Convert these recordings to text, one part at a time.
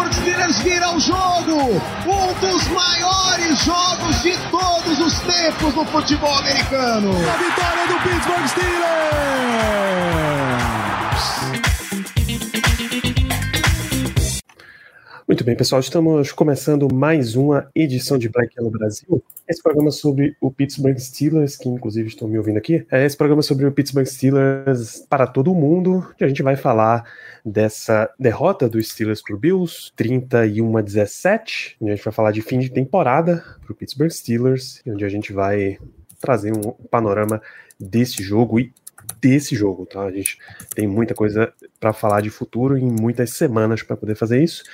O Pittsburgh Steelers vira o jogo! Um dos maiores jogos de todos os tempos no futebol americano! A vitória do Pittsburgh Steelers! Muito bem, pessoal, estamos começando mais uma edição de Black Yellow Brasil. Esse programa sobre o Pittsburgh Steelers, que inclusive estão me ouvindo aqui, é esse programa sobre o Pittsburgh Steelers para todo mundo, que a gente vai falar dessa derrota dos Steelers para o Bills, 31 a 17, onde a gente vai falar de fim de temporada para o Pittsburgh Steelers, onde a gente vai trazer um panorama desse jogo e desse jogo, tá? A gente tem muita coisa para falar de futuro em muitas semanas para poder fazer isso.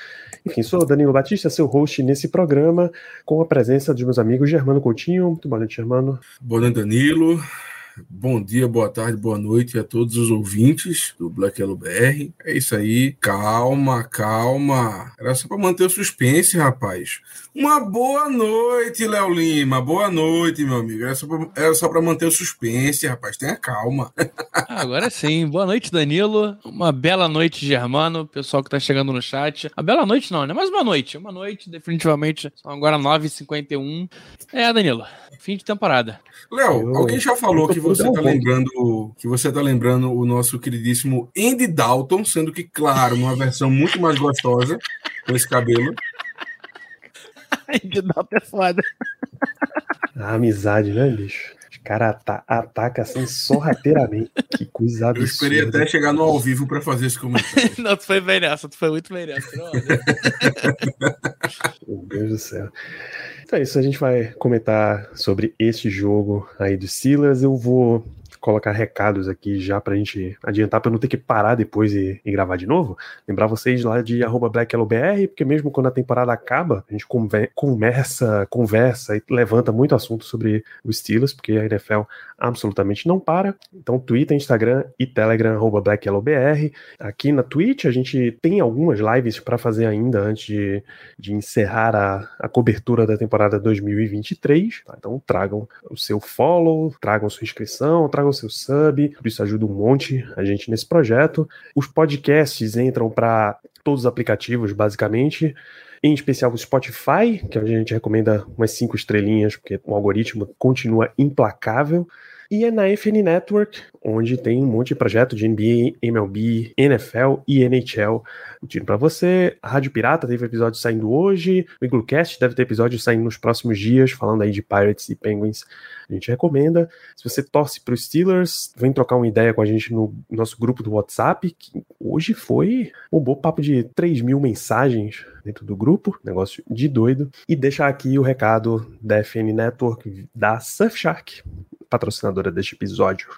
Enfim, sou Danilo Batista, seu host nesse programa, com a presença dos meus amigos Germano Coutinho. Muito boa noite, Germano. Boa noite, Danilo. Bom dia, boa tarde, boa noite a todos os ouvintes do Black Yellow BR. É isso aí, calma, calma. Era só para manter o suspense, rapaz. Uma boa noite, Léo Lima. Boa noite, meu amigo. Era só pra, era só para manter o suspense, rapaz. Tenha calma. Ah, Agora sim. Boa noite, Danilo. Uma bela noite, Germano. Pessoal que tá chegando no chat. A bela noite não, né? Mas uma noite. Uma noite, definitivamente. São agora 9h51. É, Danilo. Fim de temporada. Léo, alguém já falou que você tá lembrando que você tá lembrando o nosso queridíssimo Andy Dalton, sendo que, claro, numa versão muito mais gostosa, com esse cabelo. Dar é foda. A amizade, né, bicho? Os caras ata atacam assim sorrateiramente. que coisa Eu esperei absurda. até chegar no ao vivo para fazer esse comentário. Não, tu foi bem nessa. Tu foi muito bem nessa. Não, Meu Deus do céu. Então é isso, a gente vai comentar sobre esse jogo aí do Steelers. Eu vou colocar recados aqui já pra gente adiantar, pra não ter que parar depois e, e gravar de novo. Lembrar vocês lá de BlackYellowBR, porque mesmo quando a temporada acaba, a gente conver- conversa, conversa e levanta muito assunto sobre os Steelers, porque a NFL absolutamente não para. Então, Twitter, Instagram e Telegram, arroba BlackYellowBR. Aqui na Twitch a gente tem algumas lives pra fazer ainda antes de, de encerrar a, a cobertura da temporada 2023. tá? Então tragam o seu follow, tragam sua inscrição, tragam seu sub, tudo isso ajuda um monte a gente nesse projeto. Os podcasts entram para todos os aplicativos, basicamente. Em especial o Spotify, que a gente recomenda umas cinco estrelinhas, porque o algoritmo continua implacável. E é na FN Network, onde tem um monte de projeto de NBA, MLB, NFL e NHL. Tiro pra você. A Rádio Pirata teve episódio saindo hoje. O Iglocast deve ter episódio saindo nos próximos dias, falando aí de Pirates e Penguins. A gente recomenda. Se você torce para os Steelers, vem trocar uma ideia com a gente no nosso grupo do WhatsApp, que hoje foi um bom papo de 3 mil mensagens dentro do grupo, negócio de doido. E deixar aqui o recado da FN Network da Surfshark, patrocinadora deste episódio.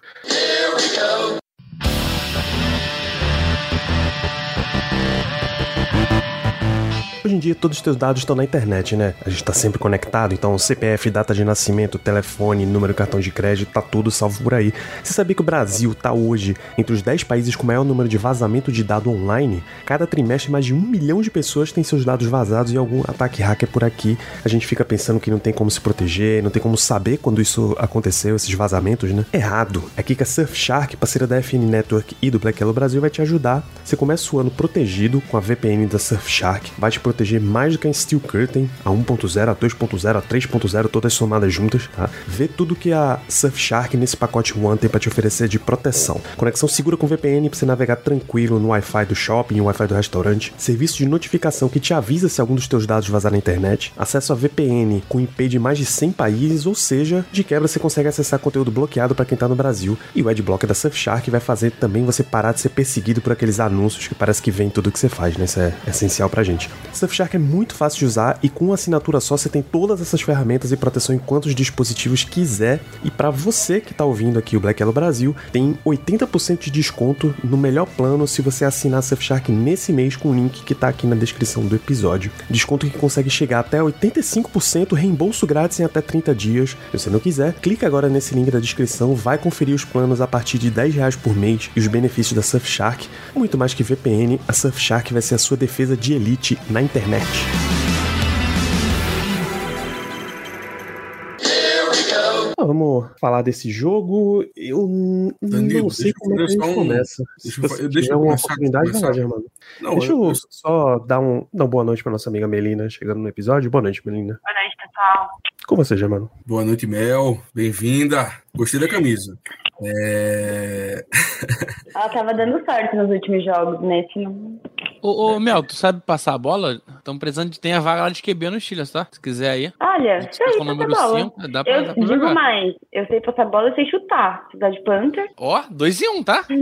Hoje em dia todos os teus dados estão na internet, né? A gente tá sempre conectado, então CPF, data de nascimento, telefone, número de cartão de crédito, tá tudo salvo por aí. Você sabia que o Brasil tá hoje entre os 10 países com maior número de vazamento de dado online? Cada trimestre mais de um milhão de pessoas têm seus dados vazados e algum ataque hacker por aqui. A gente fica pensando que não tem como se proteger, não tem como saber quando isso aconteceu, esses vazamentos, né? Errado. É aqui que a Surfshark, parceira da FN Network e do Black Yellow Brasil, vai te ajudar. Você começa o ano protegido com a VPN da Surfshark, vai te proteger mais do que a Steel Curtain, a 1.0, a 2.0, a 3.0, todas somadas juntas, tá? Vê tudo que a Surfshark nesse pacote One tem para te oferecer de proteção. Conexão segura com VPN para você navegar tranquilo no Wi-Fi do shopping, Wi-Fi do restaurante, serviço de notificação que te avisa se algum dos teus dados vazar na internet, acesso a VPN com IP de mais de 100 países, ou seja, de quebra você consegue acessar conteúdo bloqueado para quem tá no Brasil, e o Adblock da Surfshark vai fazer também você parar de ser perseguido por aqueles anúncios que parece que vem tudo que você faz, né? Isso é essencial pra gente. Surfshark é muito fácil de usar e com uma assinatura só você tem todas essas ferramentas e proteção em quantos dispositivos quiser. E para você que tá ouvindo aqui o Black Yellow Brasil, tem 80% de desconto no melhor plano se você assinar Surfshark nesse mês com o link que tá aqui na descrição do episódio. Desconto que consegue chegar até 85% reembolso grátis em até 30 dias. Se você não quiser, clica agora nesse link da descrição, vai conferir os planos a partir de 10 reais por mês e os benefícios da Surfshark. Muito mais que VPN, a Surfshark vai ser a sua defesa de elite na internet. Ah, vamos falar desse jogo. Eu Danilo, não sei como é que a gente um- começa. deixa Se eu deixa eu uma começar- oportunidade, vai lá. Germano. Não, Deixa eu- eu só dar, um, dar uma boa noite pra nossa amiga Melina, chegando no episódio. Boa noite, Melina. Boa noite, pessoal. Com você, Germano. Boa noite, Mel. Bem-vinda. Gostei da camisa. É... Ela tava dando sorte nos últimos jogos, nesse não. Ô, ô, Mel, tu sabe passar a bola? Estamos precisando de ter a vaga lá de QB no Steelers, tá? Se quiser aí. Olha, sei passar número bola. 5, dá pra, Eu dá pra digo jogar. mais, eu sei passar bola, eu sei chutar. Cidade Panther. Ó, 2 e 1, um, tá?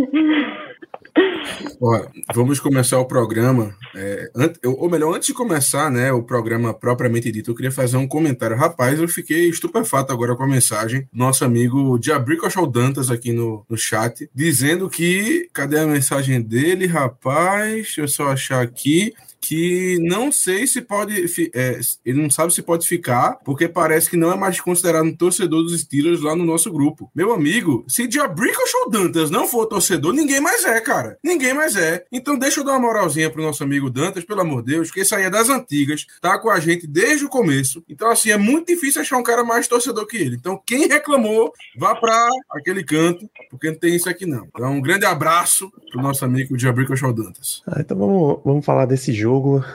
Ó, vamos começar o programa. é, ou melhor, antes de começar né, o programa propriamente dito, eu queria fazer um comentário. Rapaz, eu fiquei estupefato agora com a mensagem do nosso amigo Diabrico Achou Dantas aqui no, no chat, dizendo que. Cadê a mensagem dele, rapaz? Eu só achar aqui. Que não sei se pode. é, ele não sabe se pode ficar, porque parece que não é mais considerado um torcedor dos Steelers lá no nosso grupo. Meu amigo, se Diabrico Dantas não for torcedor, ninguém mais é, cara. Ninguém mais é. Então deixa eu dar uma moralzinha pro nosso amigo Dantas, pelo amor de Deus, que isso aí é das antigas, tá com a gente desde o começo. Então, assim, é muito difícil achar um cara mais torcedor que ele. Então, quem reclamou, vá pra aquele canto, porque não tem isso aqui não. Então, um grande abraço pro nosso amigo Diabrico Dantas. Ah, então vamos, vamos falar desse jogo,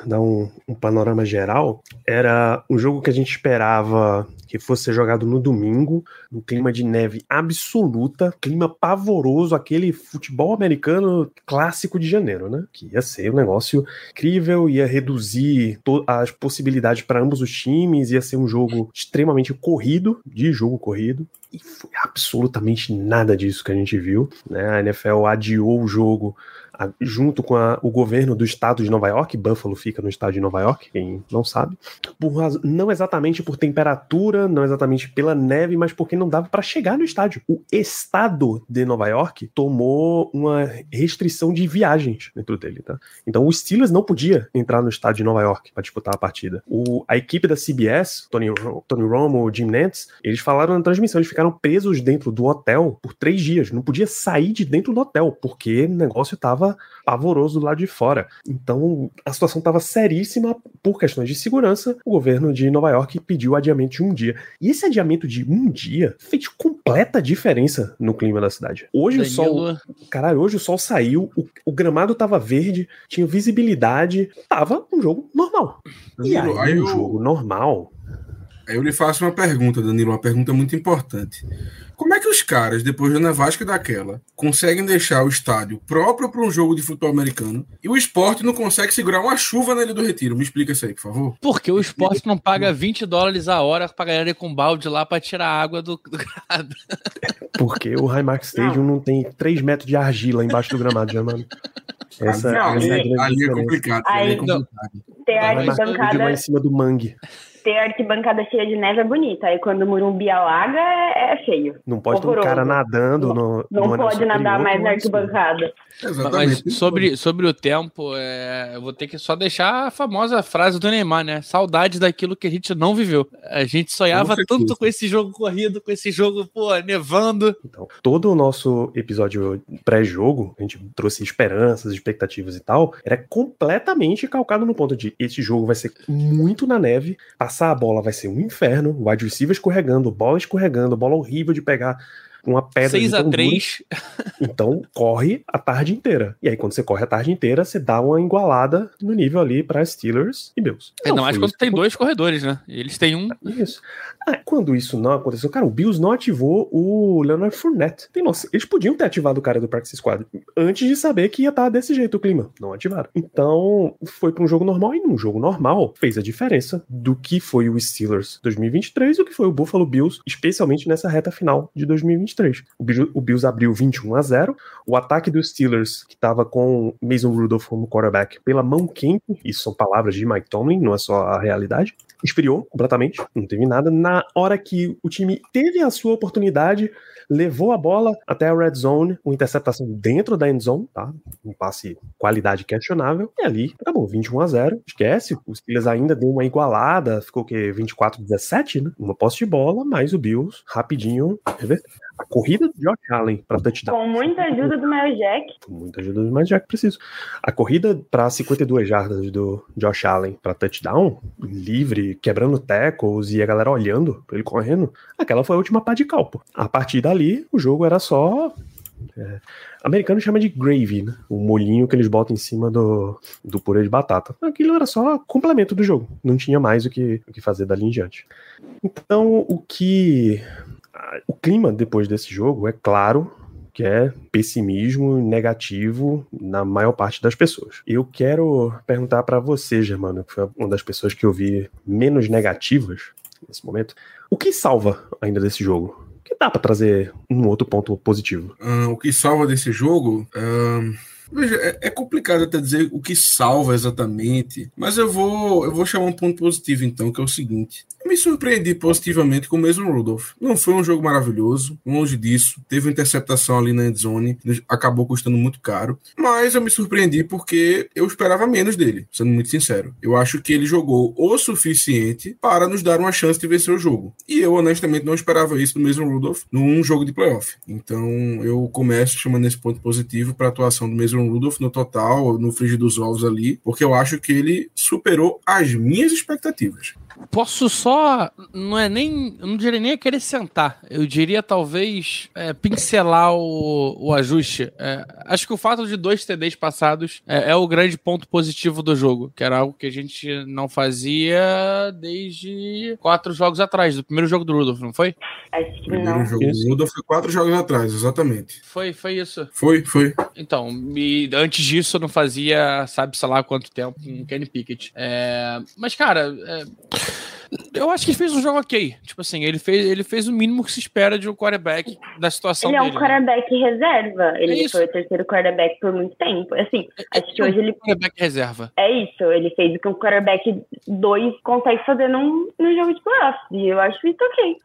dar um, um panorama geral. Era um jogo que a gente esperava que fosse ser jogado no domingo, no clima de neve absoluta, clima pavoroso, aquele futebol americano clássico de janeiro, né? Que ia ser um negócio incrível, ia reduzir as possibilidades para ambos os times, ia ser um jogo extremamente corrido, de jogo corrido. E foi absolutamente nada disso que a gente viu. Né? A NFL adiou o jogo junto com a- o governo do estado de Nova York, Buffalo fica no estado de Nova York, quem não sabe, não exatamente por temperatura, não exatamente pela neve, mas porque não dava para chegar no estádio. O estado de Nova York tomou uma restrição de viagens dentro dele, tá? Então o Steelers não podia entrar no estádio de Nova York para disputar a partida. O- a equipe da CBS, Tony, Tony Romo, Jim Nantz, eles falaram na transmissão, eles ficaram presos dentro do hotel por três dias, não podia sair de dentro do hotel, porque o negócio tava pavoroso do lado de fora. Então, a situação estava seríssima por questões de segurança. O governo de Nova York pediu adiamento de um dia. E esse adiamento de um dia fez completa diferença no clima da cidade. Hoje o sol, Danilo, caralho, hoje o sol saiu, o, o gramado tava verde, tinha visibilidade, tava um jogo normal. E aí, Danilo, aí um eu- jogo normal. Aí eu lhe faço uma pergunta, Danilo, uma pergunta muito importante. Como é que os caras, depois da nevasca daquela, conseguem deixar o estádio próprio para um jogo de futebol americano e o esporte não consegue segurar uma chuva na Ilha do Retiro? Me explica isso aí, por favor. Porque o esporte não paga 20 dólares a hora pra galera ir com balde lá pra tirar a água do, do grado. Porque o Highmark Stadium não, tem 3 metros de argila embaixo do gramado, já, mano. Essa, Não, essa é ali é diferença. complicado. ali é Aí- complicado. Ter a arquibancada, em cima do mangue. Ter a arquibancada cheia de neve é bonita. Aí quando o Murumbi alaga, é, é feio. Não pode ter um cara nadando no. Não no pode nadar mais não na arquibancada. Exatamente. Mas sobre, sobre o tempo, é, eu vou ter que só deixar a famosa frase do Neymar, né? Saudade daquilo que a gente não viveu. A gente sonhava tanto com esse jogo corrido, com esse jogo, pô, nevando. Então, todo o nosso episódio pré-jogo, a gente trouxe esperanças, expectativas e tal, era completamente calcado no ponto de esse jogo vai ser muito na neve, passar a bola vai ser um inferno, wide receiver escorregando, bola escorregando, bola horrível de pegar uma pedra de 6 a tão dura. 3 Então, corre a tarde inteira. E aí, quando você corre a tarde inteira, você dá uma igualada no nível ali para Steelers e Bills. Ainda Não mais foi quando isso tem que dois corredores, né? Eles têm um. isso. Ah, quando isso não aconteceu, cara, o Bills não ativou o Leonard Fournette. Tem noção, eles podiam ter ativado o cara do Practice Squad antes de saber que ia estar desse jeito o clima. Não ativaram. Então, foi para um jogo normal e num jogo normal fez a diferença do que foi o Steelers 2023 e o que foi o Buffalo Bills, especialmente nessa reta final de 2023. 23. O o Bills abriu 21 a 0. O ataque dos Steelers, que estava com Mason Rudolph como quarterback, pela mão quente, isso são palavras de Mike Tomlin, não é só a realidade, esfriou completamente, não teve nada. Na hora que o time teve a sua oportunidade, levou a bola até a red zone, uma interceptação dentro da end zone, tá? Um passe qualidade questionável, e ali acabou 21 a 0. Esquece, os Steelers ainda deu uma igualada, ficou o quê? 24 a 17, né? Uma posse de bola, mas o Bills rapidinho reverteu. A corrida do Josh Allen para touchdown. Com muita ajuda do Miles Jack. Com muita ajuda do Miles Jack, preciso. A corrida para 52 jardas do Josh Allen para touchdown, livre, quebrando tackles e a galera olhando pra ele correndo, aquela foi a última pá de calpo. A partir dali, o jogo era só é, americano chama de gravy, né? O molhinho que eles botam em cima do, do purê de batata. Aquilo era só complemento do jogo. Não tinha mais o que, o que fazer dali em diante. Então, o que. O clima depois desse jogo, é claro, que é pessimismo negativo na maior parte das pessoas. Eu quero perguntar para você, Germano, que foi uma das pessoas que eu vi menos negativas nesse momento, o que salva ainda desse jogo? Que dá para trazer um outro ponto positivo? Ah, o que salva desse jogo? ah, Veja, é, é complicado até dizer o que salva exatamente, mas eu vou, eu vou chamar um ponto positivo então, que é o seguinte. Me surpreendi positivamente com o mesmo Rudolph. Não foi um jogo maravilhoso, longe disso. Teve uma interceptação ali na endzone, acabou custando muito caro. Mas eu me surpreendi porque eu esperava menos dele, sendo muito sincero. Eu acho que ele jogou o suficiente para nos dar uma chance de vencer o jogo. E eu, honestamente, não esperava isso do mesmo Rudolph num jogo de playoff. Então eu começo chamando esse ponto positivo para a atuação do mesmo Rudolph no total, no frigir dos ovos ali, porque eu acho que ele superou as minhas expectativas. Posso só. Não é nem. Eu não diria nem acrescentar. Eu diria talvez é, pincelar o, o ajuste. É, acho que o fato de dois TDs passados é, é, o grande ponto positivo do jogo, que era algo que a gente não fazia desde quatro jogos atrás, do primeiro jogo do Rudolph, não foi? Acho que O primeiro não. jogo do Rudolph foi quatro jogos atrás, exatamente. Foi, foi isso. Foi, foi. Então, e antes disso eu não fazia, sabe, sei lá quanto tempo com o Kenny Pickett. É, mas, cara, é, eu acho que ele fez um jogo ok. Tipo assim, ele fez, ele fez o mínimo que se espera de um quarterback da situação Ele é um dele. né? quarterback reserva. Ele É isso. foi o terceiro quarterback por muito tempo. Assim, acho que hoje ele. quarterback reserva. É isso, ele fez o que um quarterback 2 consegue fazer num, num jogo de playoffs. E eu acho isso ok.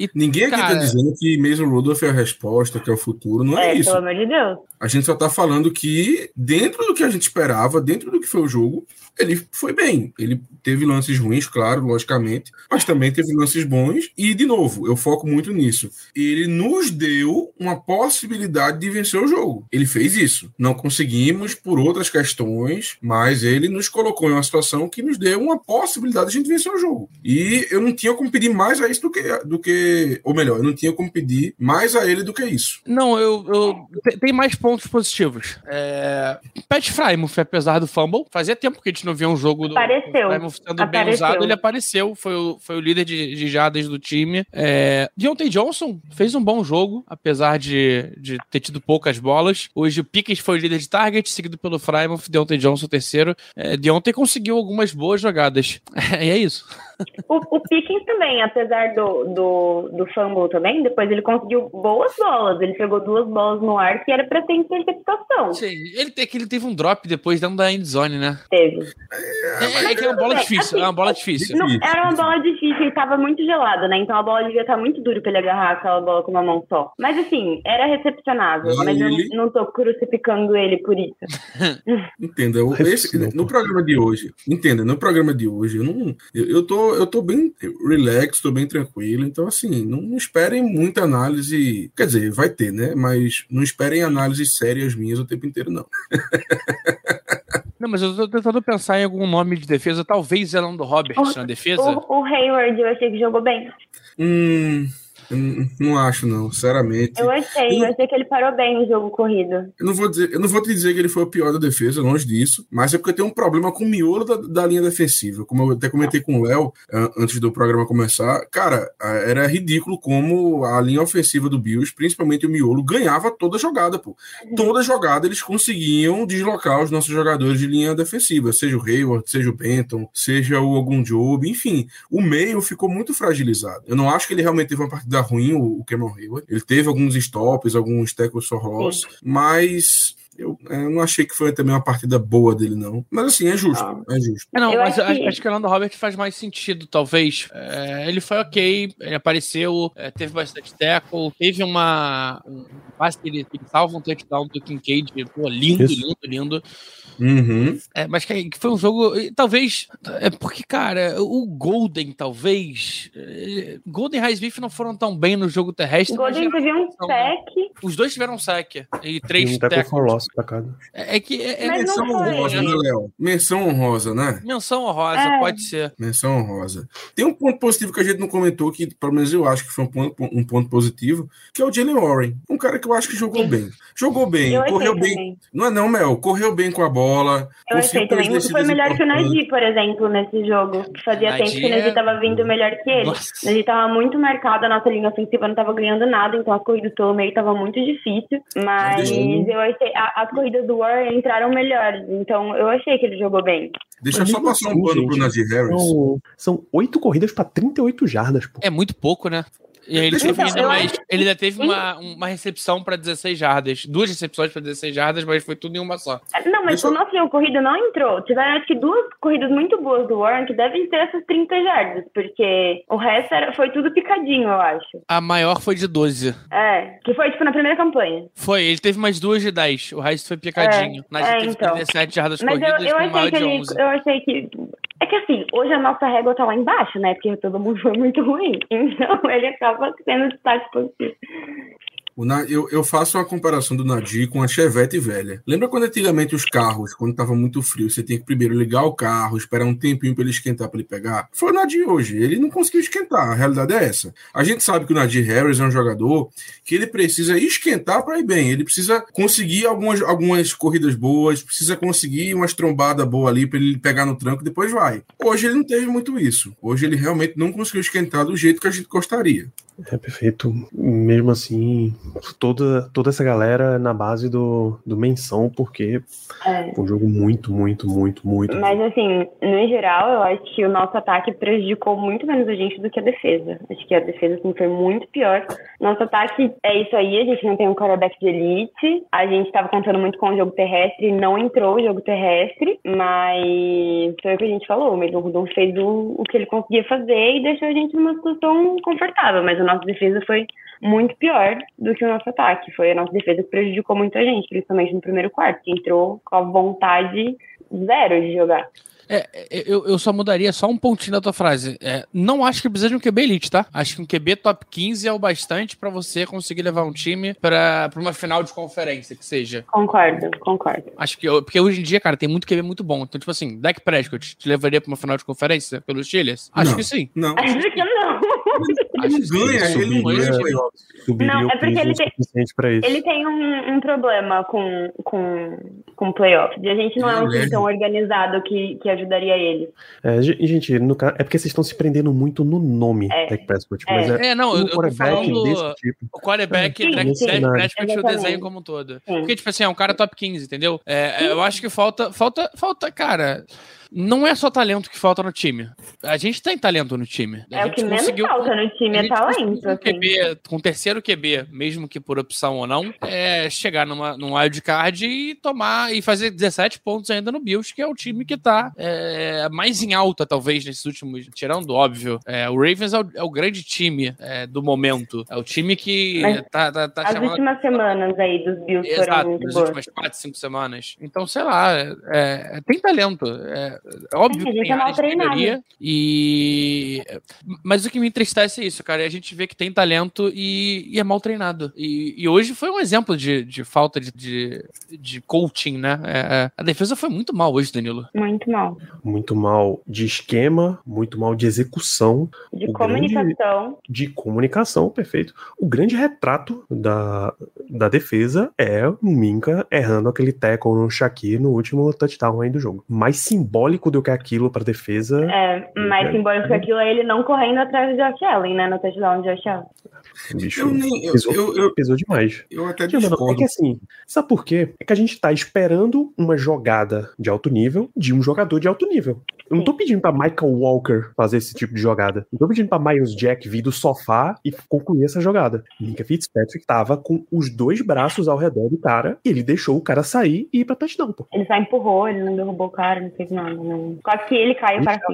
E, Ninguém aqui cara, tá dizendo que mesmo Rudolph é a resposta, que é o futuro. Não é, É, isso. pelo amor de Deus. A gente só tá falando que, dentro do que a gente esperava, dentro do que foi o jogo, ele foi bem. Ele teve lances ruins, claro, logicamente, mas também teve lances bons. E, de novo, eu foco muito nisso. Ele nos deu uma possibilidade de vencer o jogo. Ele fez isso. Não conseguimos por outras questões, mas ele nos colocou em uma situação que nos deu uma possibilidade de a gente vencer o jogo. E eu não tinha como pedir mais a isso do que, do que. Ou melhor, eu não tinha como pedir mais a ele do que isso. Não, eu, eu te- tem mais pontos positivos. É, Pat Frymouth, apesar do fumble, fazia tempo que a gente não via um jogo do Apareceu. Frymouth sendo bem Apareceu. usado. Ele apareceu, foi o, foi o líder de, de jardas do time. É, Deontay Johnson fez um bom jogo, apesar de, de ter tido poucas bolas. Hoje o Pickett foi o líder de target, seguido pelo Frymouth, Deontay Johnson terceiro. É, Deontay conseguiu algumas boas jogadas. e é isso. O, o Pickens também, apesar do, do, do fumble também, depois ele conseguiu boas bolas. Ele pegou duas bolas no ar que era pra ter interceptação. Sim, ele, te- ele teve um drop depois dentro da endzone, né? Teve. É, é que é uma bola difícil, é uma bola difícil. Não, era uma bola difícil e tava muito gelada, né? Então a bola devia estar muito dura pra ele agarrar aquela bola com uma mão só. Mas assim, era recepcionável. Lá mas ele- eu não tô crucificando ele por isso. Entenda, esse- no programa de hoje, entenda, no programa de hoje, eu não, eu, eu tô, eu tô bem relax, tô bem tranquilo, então assim, não, não esperem muita análise, quer dizer, vai ter, né? Mas não esperem análises sérias minhas o tempo inteiro, não. Não, mas eu tô tentando pensar em algum nome de defesa, talvez Elando Roberts na defesa. O, o Hayward eu achei que jogou bem. Hum, não, não acho, não, sinceramente. Eu achei, eu achei que ele parou bem no jogo corrido. Eu não vou dizer, eu não vou te dizer que ele foi o pior da defesa, longe disso, mas é porque tem um problema com o miolo da, da linha defensiva. Como eu até comentei com o Léo ah, antes do programa começar, cara, ah, era ridículo como a linha ofensiva do Bills, principalmente o miolo, ganhava toda jogada, pô. Toda jogada eles conseguiam deslocar os nossos jogadores de linha defensiva, seja o Hayward, seja o Benton, seja o algum Job, enfim, o meio ficou muito fragilizado. Eu não acho que ele realmente teve uma partida ruim, o Cameron Hayward. Ele teve alguns stops, alguns tackles for loss, mas eu, é, eu, não achei que foi também uma partida boa dele, não. Mas assim, é justo. Ah. É justo. É, não, eu mas acho que... acho que o Orlando Robert faz mais sentido, talvez. É, ele foi ok, ele apareceu, é, teve bastante tackle, teve uma. Um passe que ele, ele salva um touchdown do Kincaid. Pô, lindo, Isso. lindo, lindo. Uhum. É, mas que, foi um jogo. Talvez. É porque, cara, o Golden, talvez. É, Golden e Highsmith não foram tão bem no jogo terrestre. Golden teve um sec. Os dois tiveram um sec. E três um tackles. Pra cada. É, é que. É, é menção honrosa, né, Léo? Menção honrosa, né? Menção honrosa, é. pode ser. Menção honrosa. Tem um ponto positivo que a gente não comentou, que pelo menos eu acho que foi um ponto, um ponto positivo, que é o Jalen Warren. Um cara que eu acho que jogou Sim. bem. Jogou bem, eu correu bem. Também. Não é não, Mel. Correu bem com a bola. Eu achei também. Muito foi melhor que o Nadi, por exemplo, nesse jogo. Que fazia tempo que o Nadi estava é... vindo melhor que ele. Nossa. O Nadi estava muito marcado, a nossa linha ofensiva não estava ganhando nada, então as corridas pelo meio estavam muito difícil. Mas eu achei. As corridas do War entraram melhores, então eu achei que ele jogou bem. Deixa eu só passar um pano pro Nadir Harris. São oito corridas para 38 jardas. Pô. É muito pouco, né? E ele, teve então, ainda mais, ele ainda teve uma, uma recepção para 16 jardas. Duas recepções para 16 jardas, mas foi tudo em uma só. Não, mas Deixa... o nosso corrida não entrou. Tiveram acho que duas corridas muito boas do Warren que devem ter essas 30 jardas, porque o resto era, foi tudo picadinho, eu acho. A maior foi de 12. É, que foi tipo na primeira campanha. Foi, ele teve mais duas de 10. O resto foi picadinho. É, Nas é, então. 17 jardas mas corridas, eu, eu achei que ele, Eu achei que é que assim, hoje a nossa régua tá lá embaixo, né? Porque todo mundo foi muito ruim. Então ele acaba sendo destaque positivo. Eu, eu, faço uma comparação do Nadir com a Chevette velha. Lembra quando antigamente os carros, quando estava muito frio, você tem que primeiro ligar o carro, esperar um tempinho para ele esquentar para ele pegar? Foi o Nadir hoje. Ele não conseguiu esquentar. A realidade é essa. A gente sabe que o Nadir Harris é um jogador que ele precisa esquentar para ir bem. Ele precisa conseguir algumas, algumas corridas boas, precisa conseguir umas trombadas boas ali para ele pegar no tranco e depois vai. Hoje ele não teve muito isso. Hoje ele realmente não conseguiu esquentar do jeito que a gente gostaria. É perfeito. Mesmo assim, toda, toda essa galera na base do, do menção, porque é. um jogo muito, muito, muito, muito. Mas assim, no geral, eu acho que o nosso ataque prejudicou muito menos a gente do que a defesa. Acho que a defesa assim, foi muito pior. Nosso ataque é isso aí, a gente não tem um quarterback de elite. A gente estava contando muito com o jogo terrestre, não entrou o jogo terrestre, mas foi o que a gente falou. O Megan Rudon fez o, o que ele conseguia fazer e deixou a gente numa situação confortável, mas a nossa defesa foi muito pior do que o nosso ataque. Foi a nossa defesa que prejudicou muito a gente, principalmente no primeiro quarto, que entrou com a vontade zero de jogar. É, é, eu, eu só mudaria só um pontinho da tua frase. É, não acho que precisa de um QB elite, tá? Acho que um QB top 15 é o bastante para você conseguir levar um time para uma final de conferência, que seja. Concordo, concordo. Acho que, porque hoje em dia, cara, tem muito QB muito bom. Então, tipo assim, Dak Prescott te levaria pra uma final de conferência pelos Chiles? Acho não, que sim. Não. Acho que não. Acho que ganha, ele não ganha não, é porque ele tem, ele tem um, um, problema com, com, com playoffs. E a gente não é um time tão organizado que, que ajudaria ele. É, gente, no, é porque vocês estão se prendendo muito no nome é. Dak Prescott. É. Mas é, é não, um quarterback desse tipo. O quarterback é, Dak Prescott e o desenho como um todo. Sim. Porque, tipo assim, é um cara top 15, entendeu? É, eu acho que falta, falta, falta, cara não é só talento que falta no time. A gente tem talento no time. A é o que menos falta no time, é talento. Com, assim. QB, com terceiro QB, mesmo que por opção ou não, é chegar numa, num wildcard e tomar e fazer 17 pontos ainda no Bills, que é o time que tá é, mais em alta, talvez, nesses últimos. Tirando, óbvio. É, o Ravens é o, é o grande time é, do momento. É o time que Mas tá, tá, tá As últimas semanas aí dos Bills Exato, foram muito boas. últimas 4, 5 semanas. Então, sei lá, é, tem talento. É, é óbvio que tem é área de melhoria. E... Mas o que me entristece é isso, cara. A gente vê que tem talento e, e é mal treinado. E, e, hoje foi um exemplo de, de falta de, de, de coaching, né? É, é, a defesa foi muito mal hoje, Danilo. Muito mal. Muito mal de esquema, muito mal de execução. De comunicação. Grande, de comunicação, perfeito. O grande retrato da, da defesa é o Minka errando aquele tackle no Shaqiri no último touchdown aí do jogo. Mais simbólico simbólico do que é aquilo pra defesa. É, mais É. simbólico que aquilo é ele não correndo atrás do Josh Allen, né? No touchdown de Josh Allen. O bicho Eu nem. Eu, pesou, eu, eu, pesou demais. eu até é discordo. que assim, sabe por quê? É que a gente tá esperando uma jogada de alto nível de um jogador de alto nível. Eu não tô pedindo pra Michael Walker fazer esse tipo de jogada. Não tô pedindo pra Miles Jack vir do sofá e concluir essa jogada. Minka Fitzpatrick tava com os dois braços ao redor do cara e ele deixou o cara sair e ir pra touchdown, pô. Ele só empurrou, ele não derrubou o cara, não fez nada. Não. Quase que ele caiu para ficar.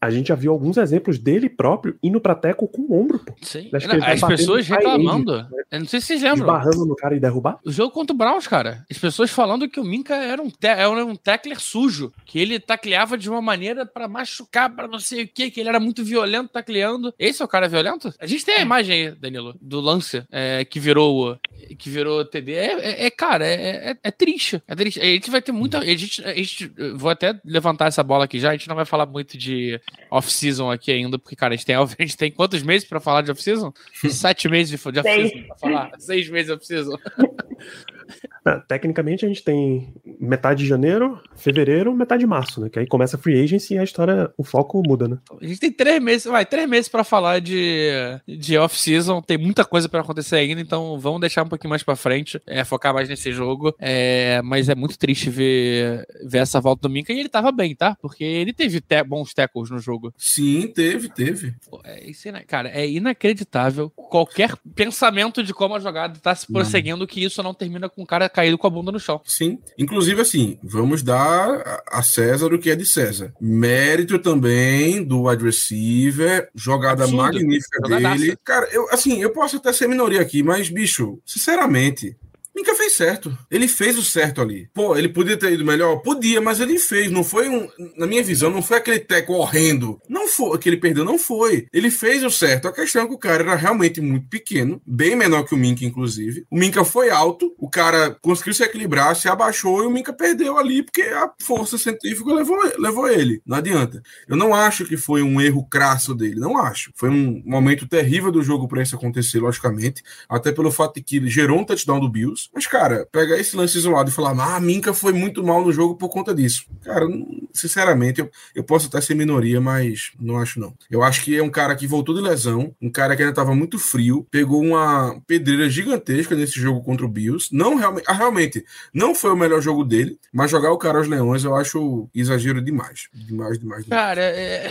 A gente já viu alguns exemplos dele próprio indo pra teco com o ombro, pô. Sim. Acho que ele tá As pessoas reclamando. Eu não sei se vocês lembram. Esbarrando no cara e derrubar. O jogo contra o Browns, cara. As pessoas falando que o Minka era um, te- era um tackler sujo. Que ele tacleava de uma maneira pra machucar, pra não sei o quê, que ele era muito violento tacleando. Esse é o cara violento? A gente tem a imagem aí, Danilo, do lance é, que virou o- que virou TD. É, é- é, cara, é, é- é triste. É triste. A gente vai ter muita. A gente, a gente, vou até levantar essa bola aqui já. A gente não vai falar muito de off-season aqui ainda, porque, cara, a gente tem, a gente tem quantos meses pra falar de off-season? Sete meses de, off-season pra falar. Seis meses de off-season. Ah, tecnicamente a gente tem metade de janeiro, fevereiro, metade de março, né? Que aí começa a free agency e a história, o foco muda, né? A gente tem três meses, vai, três meses pra falar de, de off-season. Tem muita coisa pra acontecer ainda, então vamos deixar um pouquinho mais pra frente, é, focar mais nesse jogo. É, mas é muito triste ver, ver essa volta do Minka e ele tava bem, tá? Porque ele teve te- bons tackles no jogo. Sim, teve, teve. Pô, é, isso é- cara, é inacreditável qualquer pensamento de como a jogada tá se prosseguindo que isso não termina com o cara caído com a bunda no chão. Sim. Inclusive, assim, vamos dar a- a César o que é de César. Mérito também do wide receiver, jogada Absurdo. magnífica Jogadaça. dele. Cara, eu, assim, eu posso até ser minoria aqui, mas, bicho, sinceramente. Minka fez certo. Ele fez o certo ali. Pô, ele podia ter ido melhor? Podia, mas ele fez. Não foi um. Na minha visão, não foi aquele teco horrendo. Não foi. Que ele perdeu, não foi. Ele fez o certo. A questão é que o cara era realmente muito pequeno, bem menor que o Minka, inclusive. O Minka foi alto, o cara conseguiu se equilibrar, se abaixou e o Minka perdeu ali, porque a força científica levou, levou ele. Não adianta. Eu não acho que foi um erro crasso dele. Não acho. Foi um momento terrível do jogo para isso acontecer, logicamente. Até pelo fato de que ele gerou um touchdown do Bills. Mas, cara, pegar esse lance isolado e falar, ah, a Minka foi muito mal no jogo por conta disso. Cara, sinceramente, eu, eu posso até ser minoria, mas não acho não. Eu acho que é um cara que voltou de lesão, um cara que ainda estava muito frio, pegou uma pedreira gigantesca nesse jogo contra o Bills. Não realmente, ah, realmente, não foi o melhor jogo dele, mas jogar o cara aos leões eu acho exagero demais. Demais, demais, demais. Cara, é,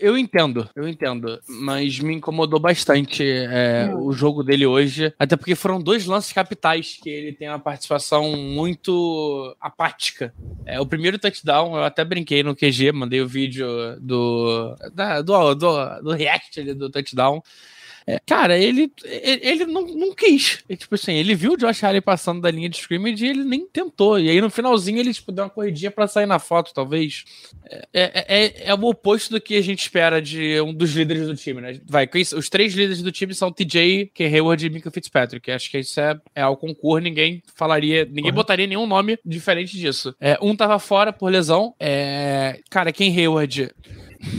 eu entendo, eu entendo, mas me incomodou bastante é, Hum. o jogo dele hoje, até porque foram dois lances capitais que ele tem uma participação muito apática. É, o primeiro touchdown, eu até brinquei no QG, mandei o vídeo do, da- do, do, do react ali do touchdown. É, cara, ele, ele, não, não quis. Ele, tipo assim, ele viu o Josh Allen passando da linha de scrimmage e ele nem tentou. E aí no finalzinho ele tipo, deu uma corridinha pra sair na foto, talvez. É, é, é, é o oposto do que a gente espera de um dos líderes do time, né? Vai, os três líderes do time são TJ, Ken Hayward e Mika Fitzpatrick. Acho que isso é, é ao concurso, ninguém falaria, ninguém botaria nenhum nome diferente disso. É, um tava fora por lesão. É, cara, Ken Hayward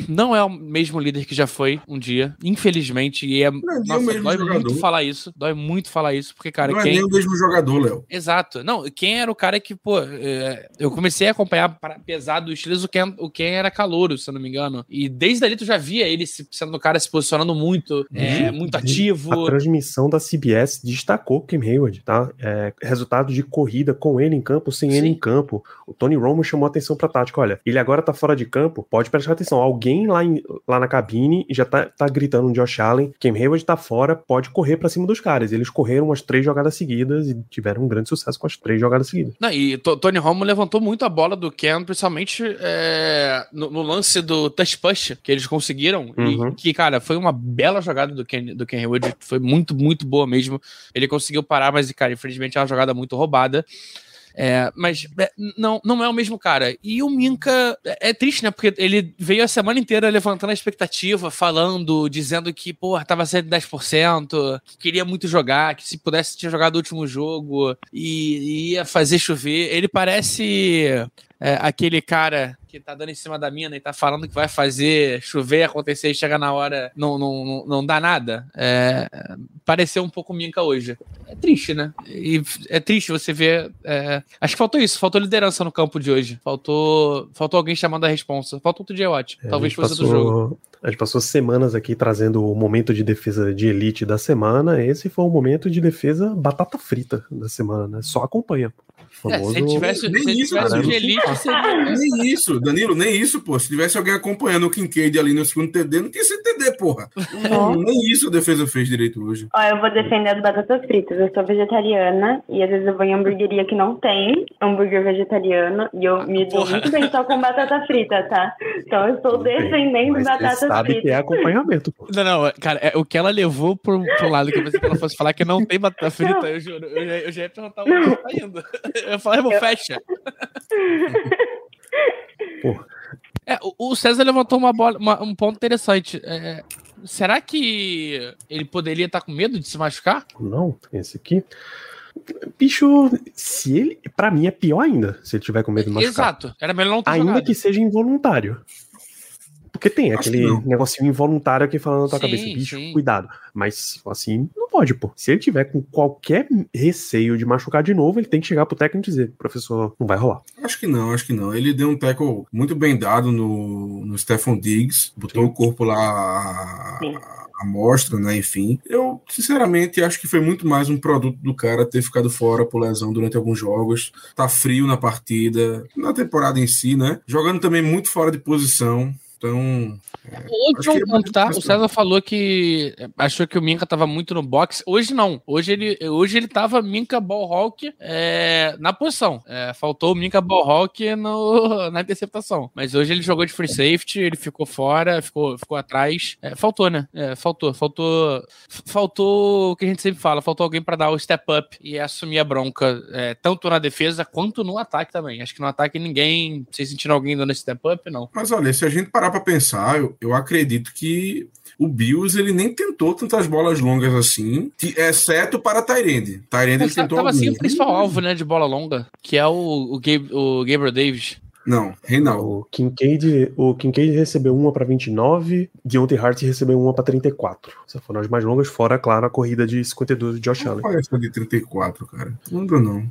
não é o mesmo líder que já foi um dia, infelizmente, e é, Não é nossa, dói jogador. muito falar isso, dói muito falar isso, porque, cara, não é quem... nem o mesmo jogador, Léo. Exato. Não, quem era o cara que, pô, é, eu comecei a acompanhar para pesado o Steelers, o Ken, o Ken era calouro, se eu não me engano. E desde ali tu já via ele se- sendo o cara se posicionando muito, é, muito ativo. A transmissão da CBS destacou Kim Hayward, tá? É, resultado de corrida com ele em campo, sem ele Sim. em campo. O Tony Romo chamou a atenção pra tática. Olha, ele agora tá fora de campo, pode prestar atenção. Alguém lá, em- lá na cabine já tá, tá gritando no Josh Allen. Kim Hayward tá fora, pode correr pra cima dos caras. Eles correram umas três jogadas seguidas e tiveram um grande sucesso com as três jogadas seguidas. Não, e Tony Romo levantou muito a bola do Ken, principalmente é, no, no lance do touch push que eles conseguiram. Uhum. E que, cara, foi uma bela jogada do Ken, do Ken Hayward. Foi muito, muito boa mesmo. Ele conseguiu parar, mas, cara, infelizmente é uma jogada muito roubada. É, mas é, não, não é o mesmo cara. E o Minka é, é triste, né? Porque ele veio a semana inteira levantando a expectativa, falando, dizendo que, pô, tava saindo 10%, que queria muito jogar, que se pudesse tinha jogado o último jogo e ia fazer chover. Ele parece. É, aquele cara que tá dando em cima da mina e tá falando que vai fazer chover, acontecer e chegar na hora não, não, não, não dá nada. É, pareceu um pouco minca hoje. É triste, né? E é triste você ver. É, acho que faltou isso, faltou liderança no campo de hoje. Faltou, faltou alguém chamando a responsa. Faltou outro dia, ótimo. É, Talvez fosse do jogo. A gente passou semanas aqui trazendo o momento de defesa de elite da semana. Esse foi o momento de defesa batata frita da semana, né? Só acompanha. O É, se tivesse, Nem se isso, tivesse Danilo. elite, seria. Nem isso, Danilo, nem isso, pô. Se tivesse alguém acompanhando o Kincaid ali no segundo TD, não tinha sido TD, porra. Não, nem isso a defesa fez direito hoje. Ó, eu vou defender as batatas fritas. Eu sou vegetariana e às vezes eu vou em hamburgueria que não tem hambúrguer vegetariano e eu me dou Porra. muito bem só com batata frita, tá? Então eu estou defendendo Mas batatas você sabe que fritas. é acompanhamento, pô. Não, não, cara, é, o que ela levou pro, pro lado que eu pensei que ela fosse falar que não tem batata frita, eu juro. Eu já, eu já ia perguntar onde tá indo. Eu falei, irmão, fecha. É, o, César levantou uma bola, uma- um ponto interessante. É, será que ele poderia estar com medo de se machucar? Não, esse aqui. Bicho, se ele. Pra mim é pior ainda, se ele tiver com medo de machucar. Exato. Era melhor não ter Ainda jogado. que seja involuntário. Porque tem Acho aquele que negocinho involuntário aqui falando na tua Sim, cabeça, bicho, sim. cuidado. Mas assim, não pode, pô. Se ele tiver com qualquer receio de machucar de novo, ele tem que chegar pro técnico e dizer, professor, não vai rolar. Acho que não, acho que não. Ele deu um tackle muito bem dado no, no Stefan Diggs, botou o corpo lá à- Sim. à mostra, né? Enfim. Eu, sinceramente, acho que foi muito mais um produto do cara ter ficado fora por lesão durante alguns jogos. Tá frio na partida, na temporada em si, né? Jogando também muito fora de posição. Então, Hoje Acho é que um ele ponto, tá? O César falou que achou que o Minka tava muito no boxe. Hoje não. Hoje ele, hoje ele tava Minka Ballhawk é, na posição. É, faltou o Minka Ballhawk no, na interceptação. Mas hoje ele jogou de free safety, ele ficou fora, ficou, ficou atrás. É, faltou, né? É, faltou, faltou. Faltou o que a gente sempre fala: faltou alguém pra dar o step up e assumir a bronca, é, tanto na defesa quanto no ataque também. Acho que no ataque ninguém. Vocês sentiram alguém dando esse step up? Não. Mas olha, se a gente parar pra pensar, eu, eu acredito que o Bills ele nem tentou tantas bolas longas assim, ti- exceto para Tyrande. Tyrande ele Mas tentou tava assim o principal alvo, né, de bola longa, que é o, o, Gabe- o Gabriel Davis. Não, Reinaldo. O Kincaid, o Kincaid recebeu uma pra 29, Deontay Hart recebeu uma pra 34. Essas foram as mais longas, fora, claro, a corrida de 52 de Josh Allen. Qual é essa de 34, cara? Não lembro, não.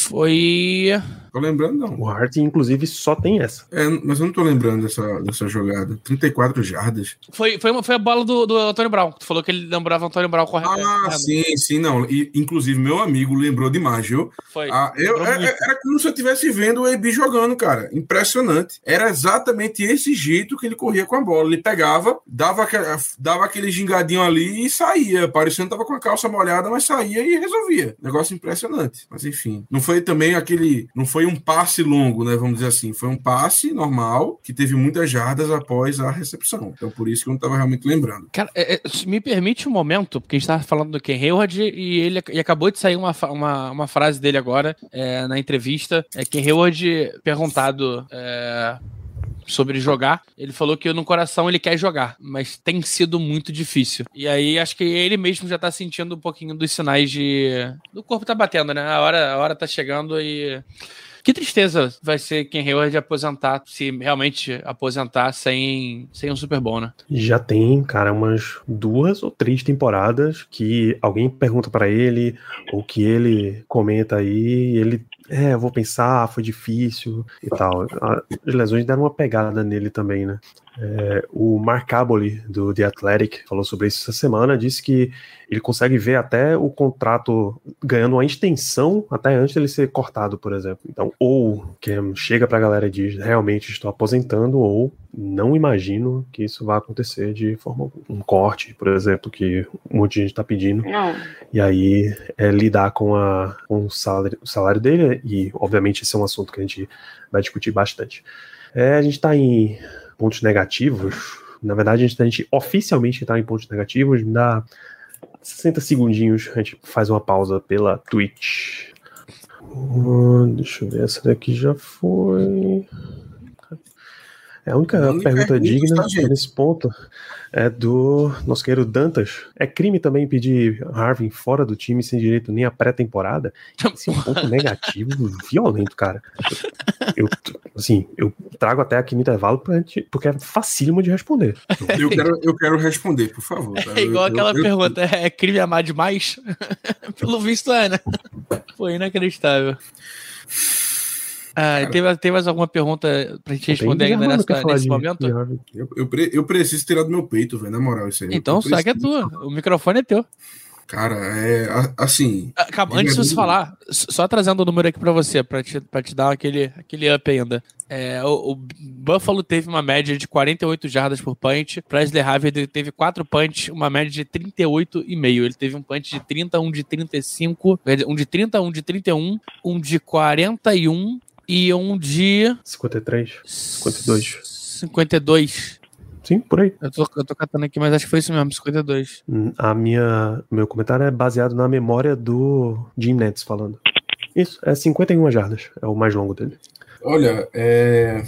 Foi. Tô lembrando, não. O Hart, inclusive, só tem essa. É, mas eu não tô lembrando dessa, dessa jogada. 34 jardas. Foi, foi, uma- foi a bola do, do Antônio Brown. Tu falou que ele lembrava o Antônio Brown correto. Ah, sim, sim, não. E, inclusive, meu amigo lembrou demais, viu? Foi. Ah, eu, é- é- era como se eu estivesse vendo o EB jogando, cara. Impressionante. Era exatamente esse jeito que ele corria com a bola. Ele pegava, dava, dava aquele gingadinho ali e saía. Parecendo que tava com a calça molhada, mas saía e resolvia. Negócio impressionante. Mas enfim. Não foi também aquele. Não foi um passe longo, né? Vamos dizer assim. Foi um passe normal que teve muitas jardas após a recepção. Então por isso que eu não tava realmente lembrando. Cara, é, é, me permite um momento, porque a gente tava falando do Ken Hayward e ele e acabou de sair uma, uma, uma frase dele agora é, na entrevista. É Ken Hayward perguntado é, sobre jogar, ele falou que no coração ele quer jogar, mas tem sido muito difícil. E aí acho que ele mesmo já tá sentindo um pouquinho dos sinais de. do corpo tá batendo, né? A hora, a hora tá chegando e. Que tristeza vai ser Ken Hayward aposentar, se realmente aposentar sem, sem um Super Bowl, né? Já tem, cara, umas duas ou três temporadas que alguém pergunta pra ele, ou que ele comenta aí, ele, é, vou pensar, foi difícil e tal. As lesões deram uma pegada nele também, né? É, o Mark Aboli, do The Athletic, falou sobre isso essa semana, disse que ele consegue ver até o contrato ganhando uma extensão até antes dele ser cortado, por exemplo. Então, ou que chega pra galera e diz, realmente estou aposentando, ou não imagino que isso vá acontecer de forma um corte, por exemplo, que um monte de gente tá pedindo. Não, E aí é lidar com, a, com o, salário, o salário dele, e obviamente esse é um assunto que a gente vai discutir bastante. É, a gente está em pontos negativos. Na verdade, a gente, a gente oficialmente está em pontos negativos. Dá 60 segundinhos, a gente faz uma pausa pela Twitch. Hum, deixa eu ver, essa daqui já foi. É a única pergunta digna tá, nesse ponto é do nosso querido Dantas. É crime também pedir Harvin fora do time sem direito nem a pré-temporada? Esse é um ponto negativo violento, cara. Eu, assim, eu trago até aqui no intervalo pra porque é facílimo de responder. Eu quero, eu quero responder, por favor. tá? É igual Eu- aquela eu- pergunta: é crime amar demais? Pelo visto é, né? Foi inacreditável. Ah, tem, tem mais alguma pergunta pra gente responder ainda Germano nessa- nesse de- momento? Eu, eu, pre- eu preciso tirar do meu peito, velho, na moral, isso aí. Então, Eu saque é tua. O microfone é teu. Cara, é assim. Ah, Calma, Diga antes de você falar, só trazendo o número aqui pra você, pra te, pra te dar aquele, aquele up ainda. É, o, o Buffalo teve uma média de 48 jardas por punch, Presley Harvey teve 4 punch, uma média de 38,5. Ele teve um punch de 30, um de 35, quer dizer, um de 30, um de 31, um de 41 e um de 53, 52. 52. Sim, por aí. Eu tô, eu tô catando aqui, mas acho que foi isso mesmo, 52. Hum, A minha, meu comentário é baseado na memória do Jim Nantz falando. Isso, é 51 jardas, é o mais longo dele. Olha, é.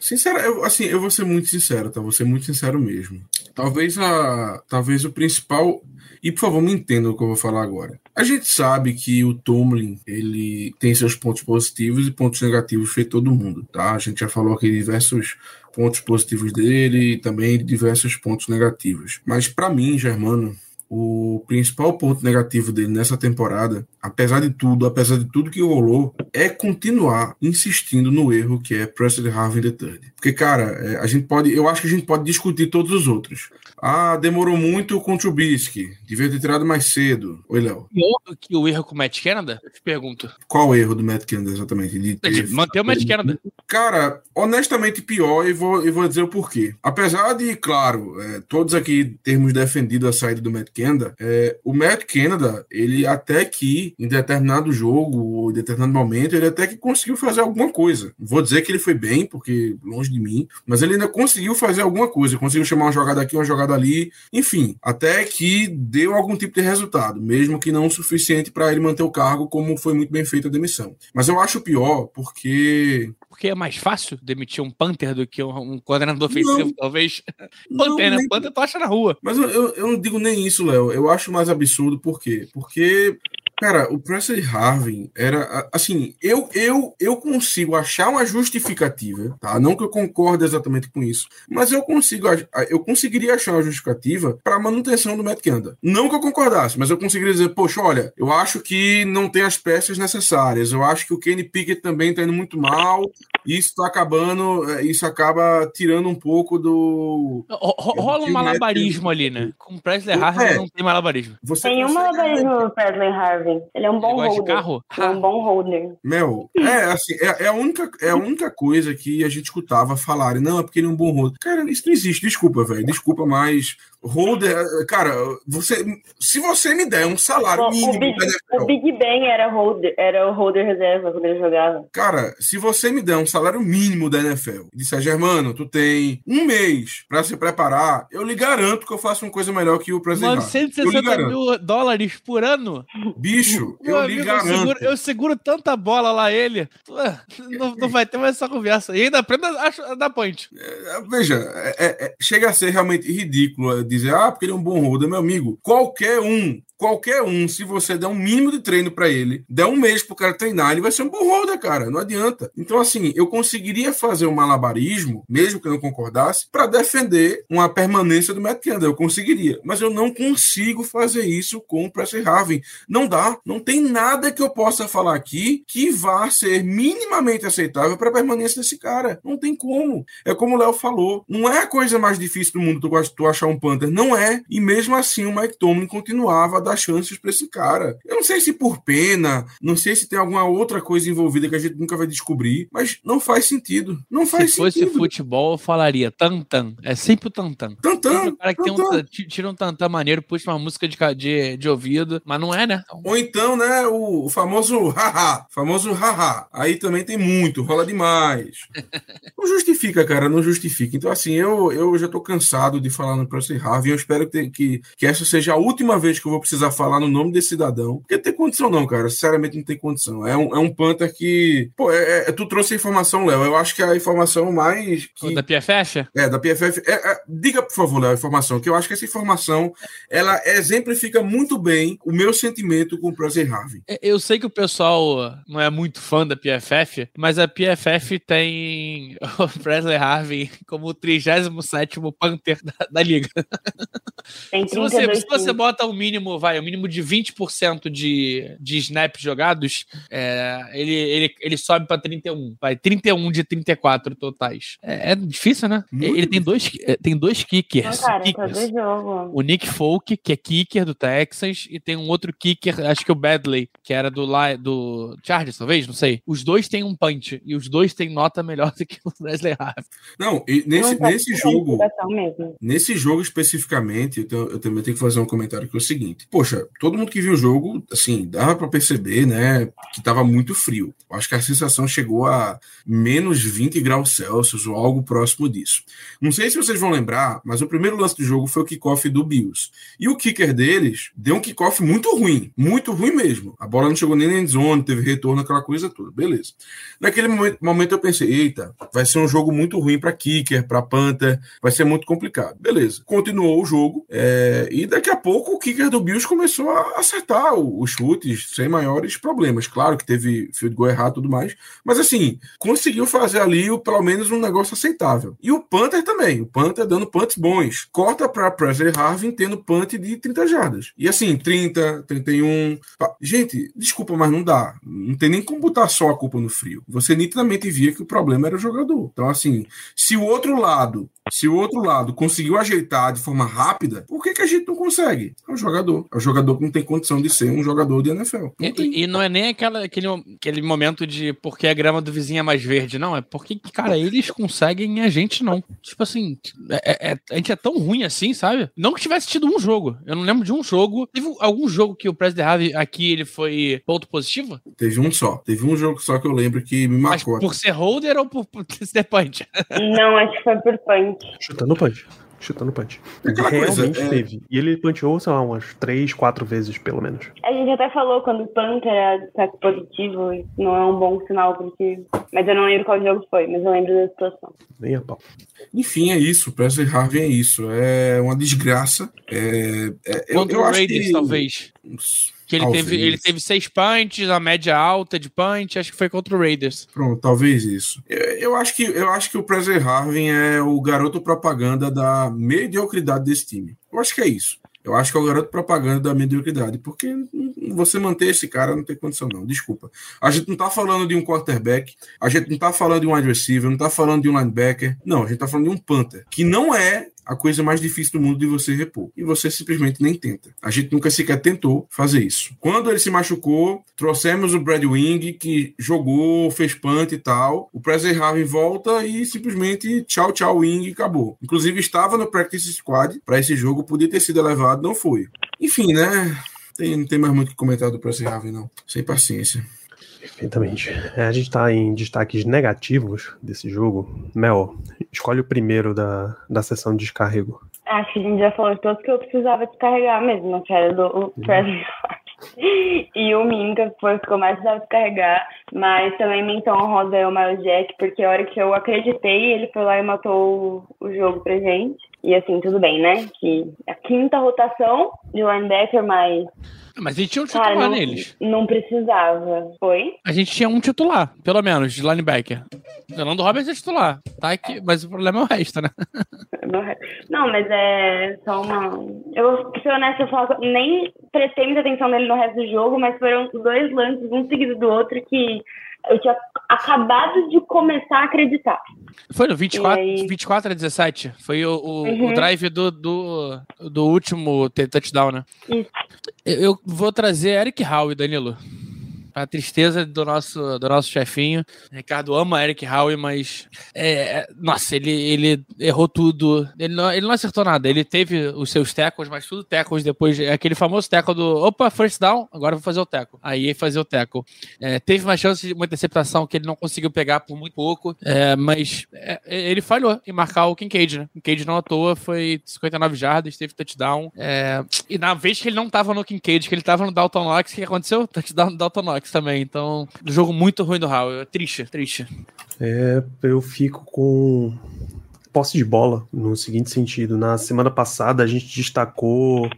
Sincero, eu, assim, eu vou ser muito sincero, tá? Vou ser muito sincero mesmo. Talvez a. Talvez o principal. E por favor, me entendam o que eu vou falar agora. A gente sabe que o Tomlin, ele tem seus pontos positivos e pontos negativos feito todo mundo, tá? A gente já falou aqui diversos pontos positivos dele e também diversos pontos negativos. Mas para mim, Germano, o principal ponto negativo dele nessa temporada, apesar de tudo, apesar de tudo que rolou, é continuar insistindo no erro que é Presley Harvin the Third. Porque, cara, é, a gente pode, eu acho que a gente pode discutir todos os outros. Ah, demorou muito com o Trubisky, devia ter tirado mais cedo. Oi, Léo. Que o erro com o Matt Canada? Eu te pergunto. Qual o erro do Matt Canada exatamente? De De ter manter o Matt Canada. Cara, honestamente pior e vou, e vou dizer o porquê. Apesar de, claro, é, todos aqui termos defendido a saída do Matt Canada, é, o Matt Canada, ele até que em determinado jogo ou em determinado momento, ele até que conseguiu fazer alguma coisa. Vou dizer que ele foi bem, porque longe de mim, mas ele ainda conseguiu fazer alguma coisa. Conseguiu chamar uma jogada aqui, uma jogada ali, enfim, até que deu algum tipo de resultado, mesmo que não o suficiente para ele manter o cargo, como foi muito bem feita a demissão. Mas eu acho pior porque Porque é mais fácil demitir um Panther do que um, um coordenador ofensivo, Não. talvez. Não, Panther, né? nem- Panther tu acha na rua. Mas eu, eu, eu não digo nem isso, Léo. Eu acho mais absurdo, por quê? Porque, cara, o Presley Harvin era. Assim, eu, eu, eu consigo achar uma justificativa, tá? Não que eu concorde exatamente com isso, mas eu consigo, eu conseguiria achar uma justificativa para a manutenção do Matt Canada. Não que eu concordasse, mas eu conseguiria dizer, poxa, olha, eu acho que não tem as peças necessárias, eu acho que o Kenny Pickett também tá indo muito mal, isso tá acabando, é, isso acaba tirando um pouco do. Rola um malabarismo ali, né? Com o Presley É. Harvey não tem malabarismo. Você Tem um malabarismo no Presley Ele é um bom holder. carro? Ele é um bom holder. Mel, é assim, é, é a única, é a única coisa que a gente escutava falarem, não, é porque ele é um bom holder. Cara, isso não existe, desculpa, velho, desculpa, mas holder, é, cara, você, se você me der um salário O, o mínimo Big, da NFL, o Big Ben era holder, era o holder reserva quando ele jogava. cara, se você me der um salário mínimo da NFL e disser, Germano, tu tem um mês pra se preparar, eu lhe garanto que eu faço uma coisa melhor que o presidente. Eu lhe 960 garanto. mil dólares por ano? Bicho, Meu eu lhe amigo, eu garanto. seguro, eu seguro tanta bola lá, ele. Não, não vai ter mais essa conversa. E ainda aprenda a, dar point. Veja, é- é- é- chega a ser realmente ridículo é, dizer, ah, porque ele é um bom holder, meu amigo. Qualquer um, qualquer um, se você der um mínimo de treino pra ele, der um mês pro cara treinar, ele vai ser um bom holder, cara. Não adianta. Então, assim, eu conseguiria fazer um malabarismo, mesmo que eu não concordasse, pra defender uma permanência do Matt Canada. Eu conseguiria. Mas eu não consigo fazer isso com o Presley Harvin. Não dá. Não tem nada que eu possa falar aqui que vá ser minimamente aceitável para a permanência desse cara. Não tem como. É como o Léo falou. Não é a coisa mais difícil do mundo tu, tu achar um Panther. Não é. E mesmo assim o Mike Tomlin continuava a dar chances para esse cara. Eu não sei se por pena, não sei se tem alguma outra coisa envolvida que a gente nunca vai descobrir, mas não faz sentido. Não faz Se fosse sentido. futebol, eu falaria tantan. É sempre o tantan. Tantão, o cara que tem um, tira um tantan maneiro, puxa uma música de, de, de ouvido, mas não é, né? Então, Ou então, né, o, famoso haha, famoso haha. Aí também tem muito, rola demais. Não justifica, cara, não justifica. Então, assim, eu, eu já tô cansado de falar no Presley Harvey. Eu espero que, que, que essa seja a última vez que eu vou precisar falar no nome desse cidadão. Porque tem condição, não, cara. Sinceramente, não tem condição. É um, é um Panther que. Pô, é, é, tu trouxe a informação, Léo. Eu acho que é a informação mais. Que... Da PFF? É, da PFF. É, é, diga, por favor, Léo, a informação, que eu acho que essa informação ela exemplifica muito bem o meu sentimento com o Presley Harvey. É, eu sei que o pessoal não é muito fã da PFF, mas a PFF tem o Presley Harvey como o 37 Panther da, da liga. Tem Se você, 32 se você bota o mínimo, vai, o mínimo de 20% de, de snaps jogados, é, ele, ele, ele sobe pra 31. Vai, 31 de 34 totais. É, é difícil, né? Muito ele tem dois, é, tem dois Não, kickers. cara, kickers. O Nick Folk, que é kicker do Texans, e tem um outro kicker, acho que o Badley, que era do, do Chargers, talvez, não sei. Os dois têm um punch, e os dois têm nota melhor do que o Wesley Harvey. Não, e nesse, Não, tá nesse jogo. Nesse jogo especificamente, eu, tenho- eu também tenho que fazer um comentário que é o seguinte: poxa, todo mundo que viu o jogo, assim, dava pra perceber, né, que tava muito frio. Eu Acho que a sensação chegou a menos 20 graus Celsius ou algo próximo disso. Não sei se vocês vão lembrar, mas o primeiro lance do jogo foi o kickoff do Bills. E o kicker deles deu um kickoff muito ruim, muito ruim mesmo. A bola não chegou nem na endzone, teve retorno, aquela coisa toda. Beleza. Naquele momento, momento eu pensei, eita, vai ser um jogo muito ruim para kicker, para Panther, vai ser muito complicado. Beleza. Continuou o jogo é, e daqui a pouco o kicker do Bills começou a acertar os chutes sem maiores problemas. Claro que teve field goal errado e tudo mais, mas assim, conseguiu fazer ali pelo menos um negócio aceitável. E o Panther também, o Panther dando punts bons. Corta para Presley Harvin tendo punt de 30 jardas. E assim, 30, 31. Gente, desculpa, mas não dá. Não tem nem como botar só a culpa no frio. Você nitidamente via que o problema era o jogador. Então, assim, se o outro lado, se o outro lado conseguiu ajeitar de forma rápida, por que, que a gente não consegue? É o jogador. É o jogador que não tem condição de ser um jogador de NFL. Não. E, e não é nem aquela, aquele, aquele momento de porque a grama do vizinho é mais verde, não. É porque, cara, eles conseguem e a gente não. Tipo assim, é- é- a gente é tão ruim assim, sabe? Não que tivesse tido um jogo. Eu não lembro de um jogo. Teve algum jogo que o President Aqui ele foi ponto positivo? Teve um só. Teve um jogo só que eu lembro que me Mas marcou. por ser holder ou por, por ser punch? Não, acho que foi por punch. Chutando punch. Chutando punch. É aquela coisa, Realmente é- teve. E ele punchou, sei lá, umas três, quatro vezes, pelo menos. A gente até falou quando o Panther é destaque positivo, não é um bom sinal time. Mas eu não lembro qual jogo foi, mas eu lembro da situação. Nem a pau. Enfim, é isso. Presley Harvey é isso. É uma desgraça. É, é- eu, Contra eu o acho Raiders, que... talvez. Que ele Talvez. teve, ele teve seis punches, a média alta de punch, acho que foi contra o Raiders. Pronto, talvez isso. Eu, eu acho que eu acho que o Presley Harvin é o garoto propaganda da mediocridade desse time. Eu acho que é isso. Eu acho que é o garoto propaganda da mediocridade, porque você manter esse cara não tem condição, não. Desculpa. A gente não tá falando de um quarterback, a gente não tá falando de um wide receiver, não tá falando de um linebacker. Não, a gente tá falando de um Panther, que não é a coisa mais difícil do mundo de você repor. E você simplesmente nem tenta. A gente nunca sequer tentou fazer isso. Quando ele se machucou, trouxemos o Brad Wing, que jogou, fez punt e tal. O Presley Harvin volta e simplesmente tchau, tchau, Wing acabou. Inclusive estava no practice squad para esse jogo, podia ter sido elevado, não foi. Enfim, né? Tem, não tem mais muito o que comentar do Presley Harvin, não. Sem paciência. Perfeitamente. É, a gente tá em destaques negativos desse jogo. Mel, escolhe o primeiro da, da sessão de descarrego. Acho que a gente já falou de todos que eu precisava descarregar mesmo, que era do Presley E o Minka foi o que eu mais precisava descarregar. Mas também menção honrosa é o Miles Jack, porque a hora que eu acreditei, ele foi lá e matou o, o jogo pra gente. E assim, tudo bem, né? Que a quinta rotação de linebacker, mas. Mas a gente tinha um Cara, titular não, neles. não precisava. Foi? A gente tinha um titular, pelo menos, de linebacker. Fernando Roberts é titular, tá? aqui, mas o problema é o resto, né? Não, mas é só uma. Eu vou ser honesta, eu falo, nem prestei muita atenção nele no resto do jogo, mas foram dois lances, um seguido do outro, que eu tinha acabado de começar a acreditar. Foi no 24, E aí? 24 a 17. Foi o, o, Uhum. o drive do, do, do último touchdown, né? Isso. Eu, eu vou trazer Eric Howe, Danilo. A tristeza do nosso, do nosso chefinho. Ricardo ama Eric Howe, mas. É, é, nossa, ele, ele errou tudo. Ele não, ele não acertou nada. Ele teve os seus tackles, mas tudo tackles depois. Aquele famoso tackle do. Opa, first down, agora vou fazer o tackle. Aí fazer o tackle. É, teve uma chance de uma interceptação que ele não conseguiu pegar por muito pouco, é, mas é, ele falhou em marcar o Kincaid, né? Kincaid não à toa foi 59 jardas, teve touchdown. É, e na vez que ele não tava no Kincaid, que ele tava no Dalton Knox, o que aconteceu? Touchdown no Dalton Knox também. Então, jogo muito ruim do Howell. Triste, triste. É, eu fico com posse de bola no seguinte sentido. Na semana passada a gente destacou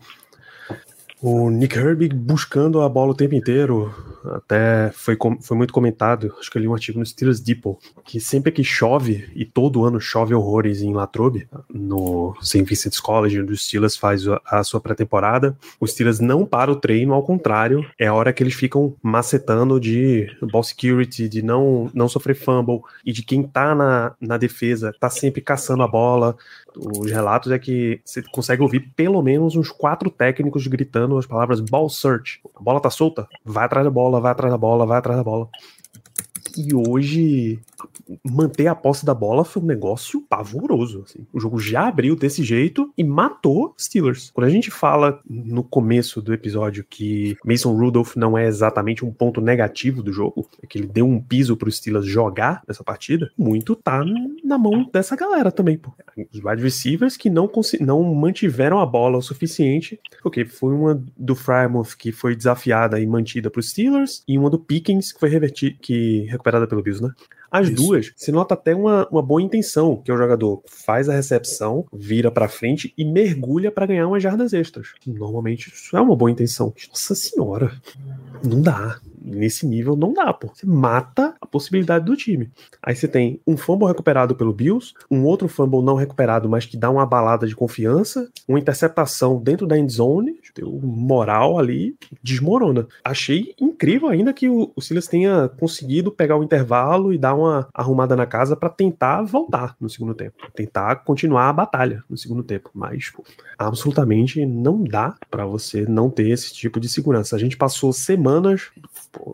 o Nick Herbig buscando a bola o tempo inteiro, até foi, foi muito comentado, acho que eu li um artigo no Steelers Depot, que sempre que chove, e todo ano chove horrores em Latrobe, no St. Vincent's College, onde o Steelers faz a, a sua pré-temporada, o Steelers não para o treino, ao contrário, é a hora que eles ficam macetando de ball security, de não, não sofrer fumble, e de quem tá na, na defesa tá sempre caçando a bola, os relatos é que você consegue ouvir pelo menos uns quatro técnicos gritando as palavras ball search. A bola tá solta? Vai atrás da bola, vai atrás da bola, vai atrás da bola. E hoje manter a posse da bola foi um negócio pavoroso. Assim. O jogo já abriu desse jeito e matou Steelers. Quando a gente fala no começo do episódio que Mason Rudolph não é exatamente um ponto negativo do jogo, é que ele deu um piso para os Steelers jogar nessa partida, muito tá na mão dessa galera também. Pô. Os wide receivers que não, não mantiveram a bola o suficiente, porque foi uma do Frymouth que foi desafiada e mantida para os Steelers e uma do Pickens que foi revertida, que recuperada pelo Bills, né? As Isso. duas, se nota até uma, uma boa intenção, que é o jogador faz a recepção, vira para frente e mergulha para ganhar umas jardas extras. Normalmente isso é uma boa intenção. Nossa senhora, não dá nesse nível não dá, pô. Você mata a possibilidade do time. Aí você tem um fumble recuperado pelo Bills, um outro fumble não recuperado, mas que dá uma balada de confiança, uma interceptação dentro da end zone, o moral ali desmorona. Achei incrível ainda que o, o Silas tenha conseguido pegar o intervalo e dar uma arrumada na casa para tentar voltar no segundo tempo, tentar continuar a batalha no segundo tempo, mas pô, absolutamente não dá para você não ter esse tipo de segurança. A gente passou semanas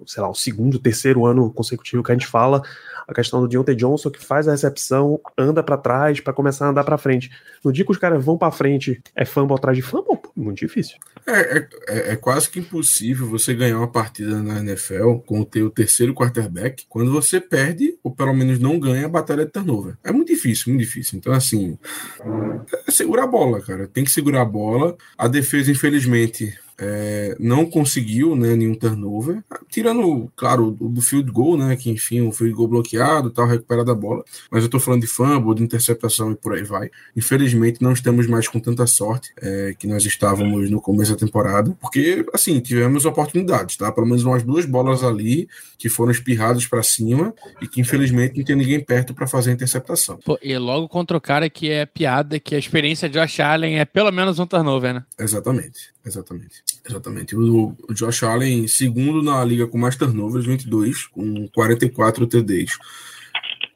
sei lá, o segundo, terceiro ano consecutivo que a gente fala a questão do Deontay Johnson que faz a recepção, anda para trás para começar a andar para frente. No dia que os caras vão para frente, é fumble atrás de fumble, pô, muito difícil. É, é, é, é, quase que impossível você ganhar uma partida na NFL com o teu terceiro quarterback quando você perde, ou pelo menos não ganha, a batalha de turnover. É muito difícil, muito difícil. Então, assim, é a bola, cara. Tem que segurar a bola. A defesa, infelizmente, é, não conseguiu né, nenhum turnover, tirando, claro, o do field goal, né, que enfim, o field goal bloqueado, tal, recuperado a bola, mas eu tô falando de fumble, de interceptação e por aí vai. Infelizmente, não estamos mais com tanta sorte é, que nós estávamos no começo da temporada, porque, assim, tivemos oportunidades, tá? Pelo menos umas duas bolas ali que foram espirradas para cima e que, infelizmente, não tem ninguém perto para fazer a interceptação. Pô, e logo contra o cara que é piada, que a experiência de Josh Allen é pelo menos um turnover, né? Exatamente, exatamente. Exatamente. O, Josh Allen, segundo na liga com mais turnovers, 22, com 44 TDs.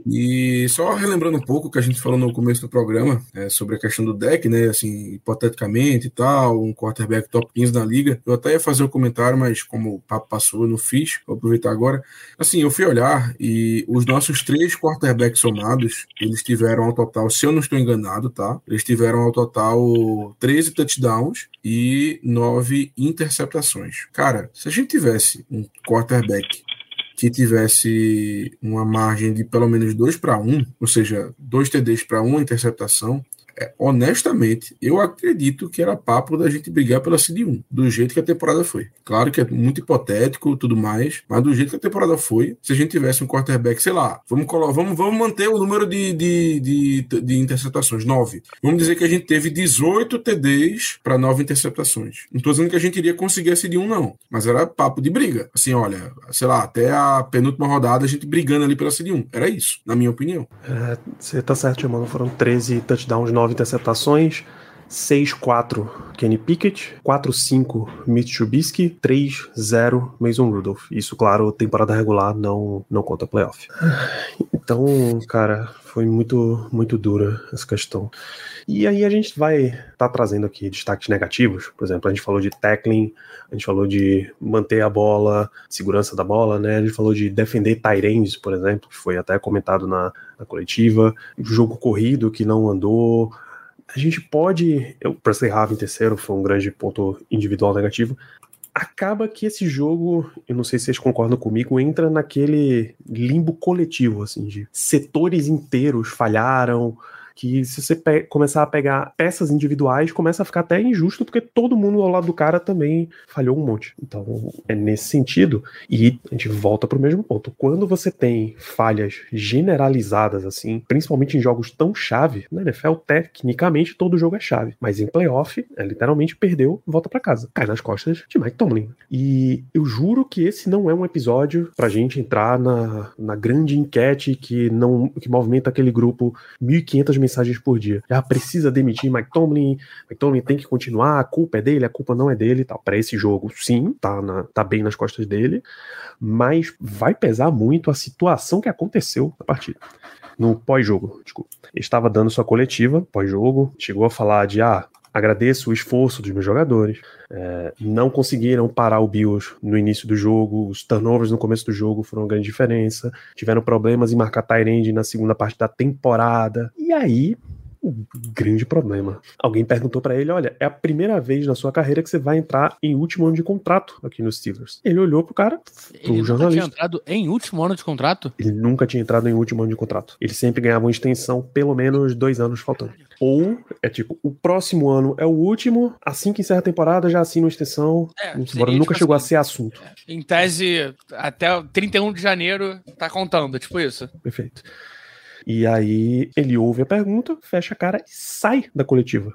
E só relembrando um pouco o que a gente falou no começo do programa é, sobre a questão do deck, né? Assim, hipoteticamente e tal, um quarterback top 15 na liga. Eu até ia fazer um comentário, mas como o papo passou, eu não fiz. Vou aproveitar agora. Assim, eu fui olhar e os nossos três quarterbacks somados, eles tiveram ao total, se eu não estou enganado, tá? Eles tiveram ao total 13 touchdowns e 9 interceptações. Cara, se a gente tivesse um quarterback que tivesse uma margem de pelo menos 2 para 1, ou seja, dois TDs para uma interceptação, honestamente, eu acredito que era papo da gente brigar pela Cid 1, do jeito que a temporada foi. Claro que é muito hipotético tudo mais, mas do jeito que a temporada foi, se a gente tivesse um quarterback, sei lá, vamos, vamos, vamos manter o número de, de, de, de interceptações, 9. Vamos dizer que a gente teve 18 TDs para 9 interceptações. Não estou dizendo que a gente iria conseguir a Cid 1, não, mas era papo de briga. Assim, olha, sei lá, até a penúltima rodada a gente brigando ali pela Cid 1. Era isso, na minha opinião. É, você tá certo, mano. Foram 13 touchdowns, 9 interceptações. 6-4 Kenny Pickett, 4-5 Mitch Trubisky, 3-0 Mason Rudolph. Isso, claro, temporada regular não, não conta playoff. Então, cara, foi muito, muito dura essa questão. E aí a gente vai estar tá trazendo aqui destaques negativos. Por exemplo, a gente falou de tackling, a gente falou de manter a bola, segurança da bola, né? A gente falou de defender Tyrands, por exemplo, que foi até comentado na, na coletiva. Jogo corrido que não andou. A gente pode. O Presley em terceiro foi um grande ponto individual negativo acaba que esse jogo, eu não sei se vocês concordam comigo, entra naquele limbo coletivo, assim, de setores inteiros falharam, que se você começar a pegar peças individuais, começa a ficar até injusto, porque todo mundo ao lado do cara também falhou um monte. Então, é nesse sentido. E a gente volta pro mesmo ponto. Quando você tem falhas generalizadas, assim, principalmente em jogos tão chave, na NFL, tecnicamente todo jogo é chave. Mas em playoff, é literalmente perdeu, volta para casa. Cai nas costas de Mike Tomlin. E eu juro que esse não é um episódio pra gente entrar na, na grande enquete que não que movimenta aquele grupo 1.500 mensagens mensagens por dia. Já precisa demitir Mike Tomlin, Mike Tomlin tem que continuar, a culpa é dele, a culpa não é dele, tal. Para esse jogo, sim, tá, na, tá bem nas costas dele, mas vai pesar muito a situação que aconteceu na partida. No pós-jogo, desculpa. Estava dando sua coletiva pós-jogo, chegou a falar de ah, agradeço o esforço dos meus jogadores. É, não conseguiram parar o Bills no início do jogo, os turnovers no começo do jogo foram uma grande diferença. Tiveram problemas em marcar Tyrande na segunda parte da temporada. E aí, o grande problema. Alguém perguntou para ele: olha, é a primeira vez na sua carreira que você vai entrar em último ano de contrato aqui nos Steelers. Ele olhou pro cara, pro ele jornalista. Ele tinha entrado em último ano de contrato? Ele nunca tinha entrado em último ano de contrato. Ele sempre ganhava uma extensão, pelo menos dois anos faltando. Ou é tipo, o próximo ano é o último, assim que encerra a temporada, já assina uma extensão. É, embora nunca tipo chegou assim, a ser assunto. É, em tese, até 31 de janeiro tá contando, tipo isso. Perfeito. E aí ele ouve a pergunta, fecha a cara e sai da coletiva.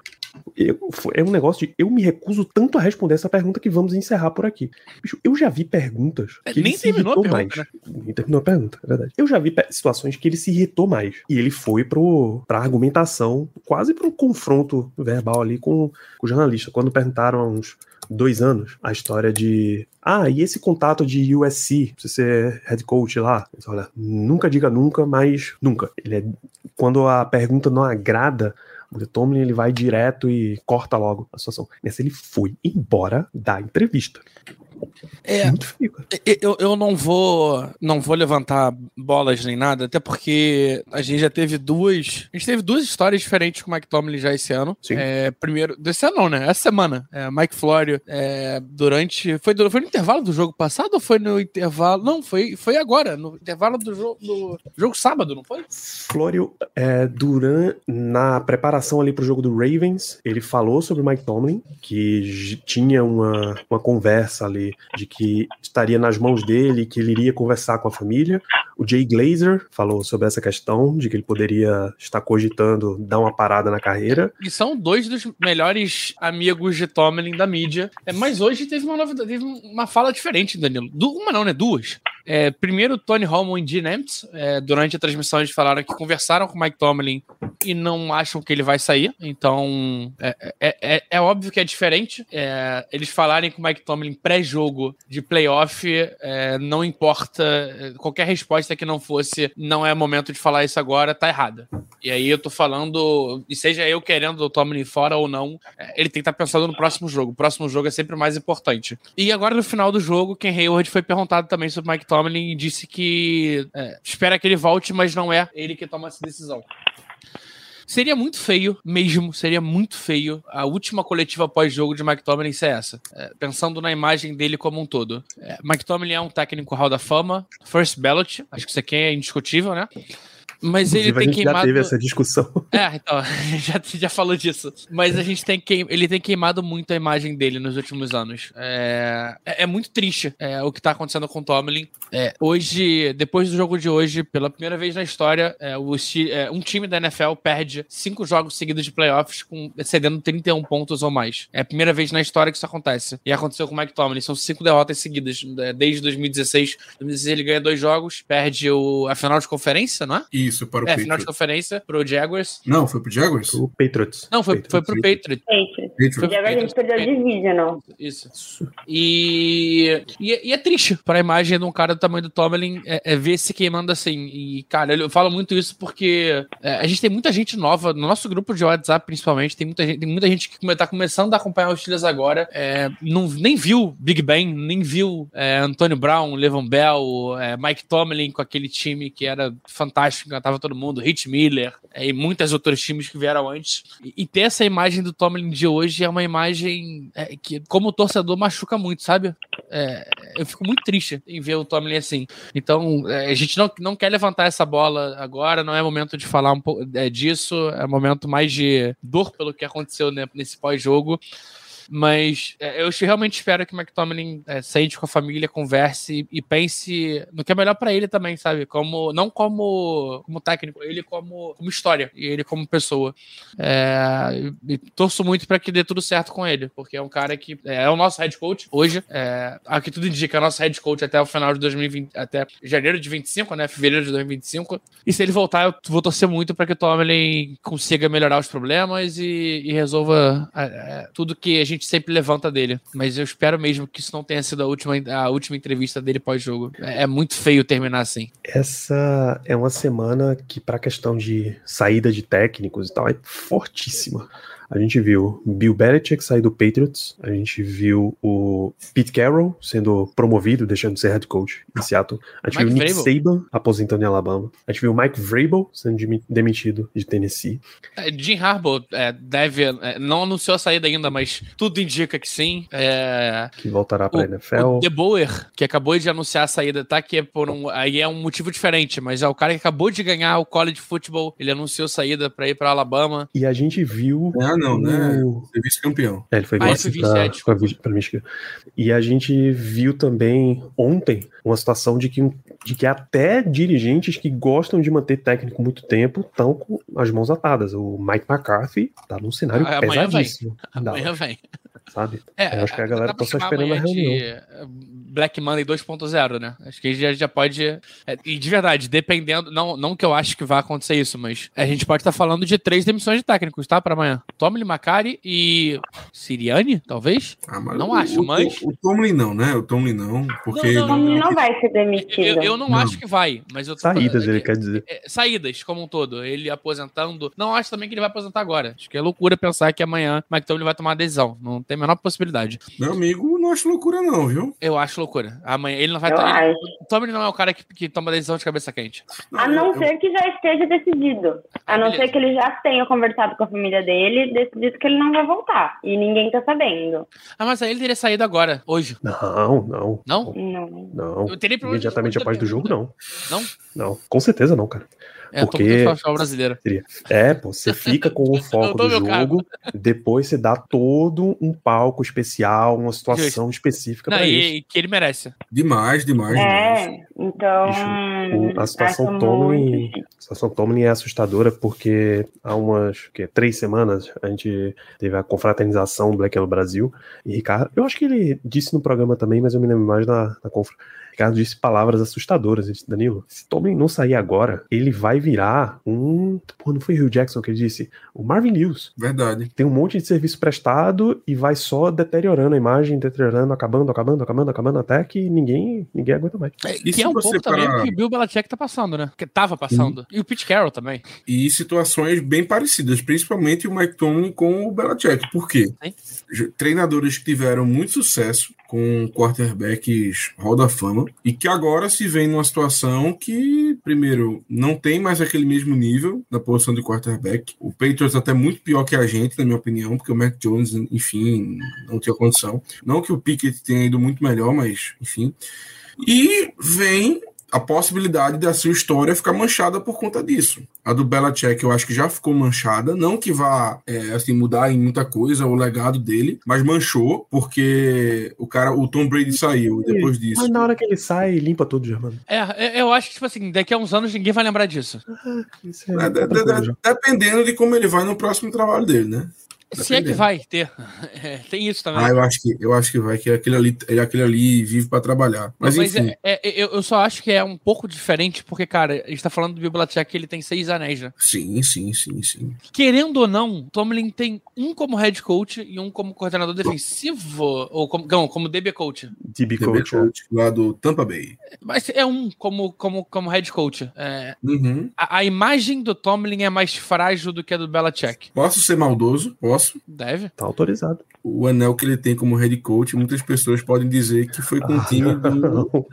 Eu, é um negócio de eu me recuso tanto a responder essa pergunta que vamos encerrar por aqui. Bicho, eu já vi perguntas é, que ele Nem se irritou pergunta, mais. Né? Nem terminou a pergunta, é verdade. Eu já vi situações que ele se irritou mais. E ele foi pro, pra argumentação, quase pro confronto verbal ali com, com o jornalista. Quando perguntaram há uns dois anos a história de ah, e esse contato de USC, você ser head coach lá? Olha, nunca diga nunca, mas nunca. Ele é, quando a pergunta não agrada, o Tomlin ele vai direto e corta logo a situação. Nessa ele foi embora da entrevista. É. Eu, eu não vou não vou levantar bolas nem nada, até porque a gente já teve duas. A gente teve duas histórias diferentes com o Mike Tomlin já esse ano. Sim. É, primeiro, desse ano não, né? Essa semana. É, Mike Florio, é, durante. Foi, foi no intervalo do jogo passado ou foi no intervalo. Não, foi, foi agora, no intervalo do jogo, do jogo sábado, não foi? Florio, é, durante. Na preparação ali pro jogo do Ravens, ele falou sobre o Mike Tomlin, que tinha uma, uma conversa ali de que estaria nas mãos dele, que ele iria conversar com a família. O Jay Glazer falou sobre essa questão, de que ele poderia estar cogitando dar uma parada na carreira. E são dois dos melhores amigos de Tomlin da mídia. É, mas hoje teve uma novidade, teve uma fala diferente, Danilo. uma não, né? Duas. É, primeiro, Tony Romo e G. Nemtz, é, durante a transmissão, eles falaram que conversaram com o Mike Tomlin e não acham que ele vai sair. Então, é, é, é, é óbvio que é diferente. É, eles falarem com o Mike Tomlin pré-jogo de playoff, não importa. Qualquer resposta que não fosse, não é momento de falar isso agora, tá errada. E aí eu tô falando, e seja eu querendo o Tomlin fora ou não, ele tem que estar tá pensando no próximo jogo. O próximo jogo é sempre mais importante. E agora, no final do jogo, Ken Hayward foi perguntado também sobre Mike Tomlin Tomlin disse que é, espera que ele volte, mas não é ele que toma essa decisão. Seria muito feio, mesmo, seria muito feio a última coletiva pós-jogo de Tomlin ser essa. É, pensando na imagem dele como um todo. É, Tomlin é um técnico Hall da Fama, first ballot, acho que isso aqui é indiscutível, né? Mas ele tem queimado. Já teve essa discussão. É, então, já, já falou disso. Mas a gente tem que ele tem queimado muito a imagem dele nos últimos anos. É, é, é muito triste é, o que tá acontecendo com o Tomlin. É, hoje, depois do jogo de hoje, pela primeira vez na história, é, o, é, um time da NFL perde cinco jogos seguidos de playoffs com excedendo 31 pontos ou mais. É a primeira vez na história que isso acontece. E aconteceu com o Mike Tomlin. São cinco derrotas seguidas desde 2016. 2016 ele ganha dois jogos, perde o, a final de conferência, não é? Isso isso para o É, final de Patriots. conferência pro Jaguars. Não, foi pro Jaguars? O Patriots. Não, foi, foi pro Patriots. Patriots. Patriots. E agora a gente perdeu a Divisional. Isso. E, e, e é triste para a imagem de um cara do tamanho do Tomlin é, é ver se queimando assim. E, cara, eu falo muito isso porque é, a gente tem muita gente nova, no nosso grupo de WhatsApp principalmente, tem muita gente, tem muita gente que come- tá começando a acompanhar os Steelers agora, é, não, nem viu Big Ben, nem viu é, Antônio Brown, Levon Bell, é, Mike Tomlin com aquele time que era fantástico, encantava todo mundo, Rich Miller é, e muitos outros times que vieram antes. E, e ter essa imagem do Tomlin de hoje é uma imagem é, que, como torcedor, machuca muito, sabe? É, eu fico muito triste em ver o Tomlin assim. Então, é, a gente não, não quer levantar essa bola agora, não é momento de falar um pouco é, disso, é momento mais de dor pelo que aconteceu né, nesse pós-jogo. Mas é, eu realmente espero que o McTominay é, sente com a família, converse e pense no que é melhor pra ele também, sabe? Como, não como, como técnico, ele como, como história e ele como pessoa. É, e, e torço muito pra que dê tudo certo com ele, porque é um cara que é, é o nosso head coach hoje. É, aqui tudo indica, é o nosso head coach até o final de 2020, até janeiro de 25, né? Fevereiro de 2025. E se ele voltar, eu vou torcer muito pra que o Tomlin consiga melhorar os problemas e, e resolva é, é, tudo que a gente sempre levanta dele. Mas eu espero mesmo que isso não tenha sido a última, a última entrevista dele pós-jogo. É, é muito feio terminar assim. Essa é uma semana que, para questão de saída de técnicos e tal, é fortíssima. A gente viu Bill Belichick sair do Patriots, a gente viu o Pete Carroll sendo promovido, deixando de ser head coach em Seattle. A gente Mike viu o Nick Vrabel. Saban aposentando em Alabama. A gente viu o Mike Vrabel sendo demi- demitido de Tennessee. É, Jim Harbaugh é, deve. é, não anunciou a saída ainda, mas tudo indica que sim. É, que voltará para a o NFL. De Boer, que acabou de anunciar a saída, tá? Que é por um. Aí é um motivo diferente, mas é o cara que acabou de ganhar o college football. Ele anunciou saída pra ir pra Alabama. E a gente viu. Ah, não, né? Ser vice-campeão. É, ele foi Ah, ele vice foi pra- vice, desculpa. pra- pra Michigan. E a gente viu também ontem uma situação de que, de que até dirigentes que gostam de manter técnico muito tempo estão com as mãos atadas. O Mike McCarthy tá num cenário Ah, amanhã pesadíssimo. da- Amanhã vem. Sabe? É, Eu acho que a galera tá só esperando a amanhã reunião. de Black Monday 2.0, né? Acho que já, já pode. é, e de verdade, dependendo. Não, não que eu acho que vai acontecer isso, mas a gente pode estar falando de três demissões de técnicos, tá? Pra amanhã. Tomlin, Macari e. Siriane, talvez? Ah, mas Não o- acho, o, mas- O, o Tomlin não, né? O Tomlin não, porque... Não, O Tomlin não vai ser demitido. Eu, eu não, Não. acho que vai, mas eu tô Saídas, é ele que- quer dizer. é, saídas como um todo. Ele aposentando. Não acho também que ele vai aposentar agora. Acho que é loucura pensar que amanhã Mike Tomlin vai tomar uma decisão. Não tem a menor possibilidade. Meu amigo, não acho loucura não, viu? Eu acho loucura. Amanhã ele não vai Eu ele- Tomlin não é o cara que, que toma decisão de cabeça quente. A não eu- ser que já esteja decidido. A não Beleza. ser que ele já tenha conversado com a família dele e decidido que ele não vai voltar. E ninguém tá sabendo. Ah, mas aí ele teria saído agora, hoje. Não, não. Não? Não. Não. Eu teria Imediatamente após do jogo, não. Não? Não, com certeza não, cara. É, tô Porque- muito futebol brasileiro. É, pô, você fica com o foco do jogo, depois você dá todo um palco especial, uma situação específica pra isso. e, que ele merece. Demais, demais, demais. É, então. Bicho, o- a situação Tomlin, a situação Tomlin é assustadora porque há umas que, três semanas a gente teve a confraternização Black no Brasil e Ricardo, eu acho que ele disse no programa também, mas eu me lembro mais da, da confra. Ricardo disse palavras assustadoras. Ele disse, Danilo, se Tomlin não sair agora, ele vai virar um. Pô, não foi o Hugh Jackson que ele disse? O Marvin Lewis. Verdade. Tem um monte de serviço prestado e vai só deteriorando a imagem, deteriorando, acabando, acabando, acabando, acabando, até que ninguém, ninguém aguenta mais. É, E que é um pouco também parar- o que o Bill Belichick tá passando, né? Que tava passando. E o Pete Carroll também. E situações bem parecidas, principalmente o Mike Tomlin com o Belichick. Por quê? Sim. Treinadores que tiveram muito sucesso com quarterbacks Hall da Fama e que agora se vêem numa situação que, primeiro, não tem mais aquele mesmo nível da posição de quarterback. O Patriots até muito pior que a gente, na minha opinião, porque o Mac Jones, enfim, não tinha condição. Não que o Pickett tenha ido muito melhor, mas, enfim. E vem a possibilidade da sua história ficar manchada por conta disso. A do Belichick eu acho que já ficou manchada, não que vá é, assim, mudar em muita coisa o legado dele, mas manchou porque o cara, o Tom Brady saiu depois disso. Mas na hora que ele sai, limpa tudo, Germano. É, eu acho que, tipo assim, daqui a uns anos ninguém vai lembrar disso. Isso é É, de- de- dependendo de como ele vai no próximo trabalho dele, né? Se é que vai ter. É, tem isso também. Ah, eu acho que, eu acho que vai, que aquele ali, aquele ali vive para trabalhar. Mas, Mas enfim. é- é- eu, eu só acho que é um pouco diferente, porque, cara, a gente tá falando do Belichick, ele tem seis anéis já. Sim, sim, sim, sim. Querendo ou não, Tomlin tem um como head coach e um como coordenador defensivo, ou como, não, como DB coach. DB DB Coach. é. Coach, lá do Tampa Bay. Mas é um como, como, como head coach. É, Uhum. a, a imagem do Tomlin é mais frágil do que a do Belichick. Posso ser maldoso? Posso. Deve. Tá autorizado. O anel que ele tem como head coach, muitas pessoas podem dizer que foi com o time do.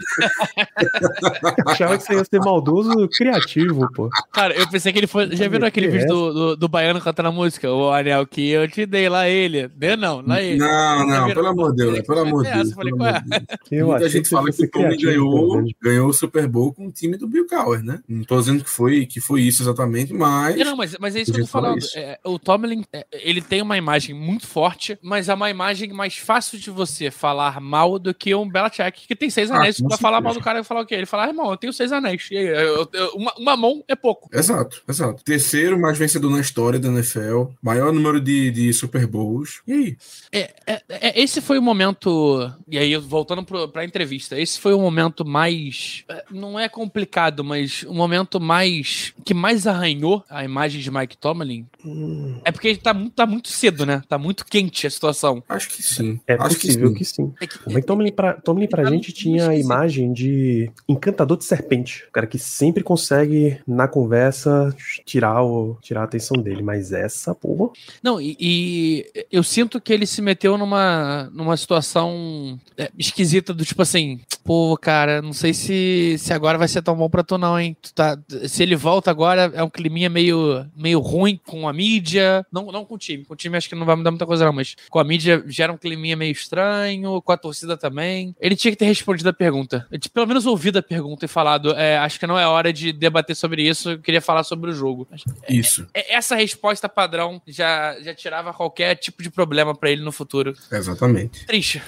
Achava que você ia ser maldoso criativo, pô. Cara, eu pensei que ele foi. Já viram aquele Que vídeo é do, do, do Baiano cantando a música? O anel que eu te dei lá, ele. Deu não, lá ele. Não, não, viram? pelo amor de Deus, pelo amor de Deus. eu falei, pelo qual amor de Deus. Eu Muita gente fala que o Tommy ganhou, ganhou o Super Bowl com o time do Bill Cowher, né? Não tô dizendo que foi, que foi isso exatamente, mas. Não, mas, mas é isso que eu tô falando. É, o Tomlin, é, ele tem uma imagem muito forte, mas é uma imagem mais fácil de você falar mal do que um Belichick, que tem seis Ah, anéis. com vai falar mal do cara e falar o quê? Ele fala, ah, irmão, eu tenho seis anéis. Eu- eu- uma, uma mão é pouco. Exato, exato. Terceiro mais vencedor na história da NFL, maior número de, de Super Bowls. E aí? É, é- é- esse foi o momento. E aí, voltando pro, pra entrevista, esse foi o momento mais. é, Não é complicado, mas o momento mais. que mais arranhou a imagem de Mike Tomlin. Hum, É porque tá, muito- tá muito cedo, né? Tá muito quente a situação. Acho que sim. É Acho possível que que sim. sim. É que- O Tomlin pra, Tomlin pra Tá gente muito tinha a imagem de encantador de serpente. O cara que sempre consegue, na conversa, tirar, o, tirar a atenção dele. Mas essa, porra. Não, e, e eu sinto que ele se meteu numa, numa situação é, esquisita do tipo assim, pô, cara, não sei se, se agora vai ser tão bom pra tu não, hein? Tu tá, se ele volta agora, é um climinha meio, meio ruim com a mídia, não, não com o time, com o time acho que não vai mudar muita coisa não, mas com a mídia gera um climinha meio estranho, com a torcida também. Ele tinha que ter respondido a pergunta, Ele tinha pelo menos ouvido a pergunta e falado, é, acho que não é hora de debater sobre isso, eu queria falar sobre o jogo. Isso, É- Essa resposta padrão já, já tirava qualquer tipo de problema pra ele no futuro. exatamente. Triste.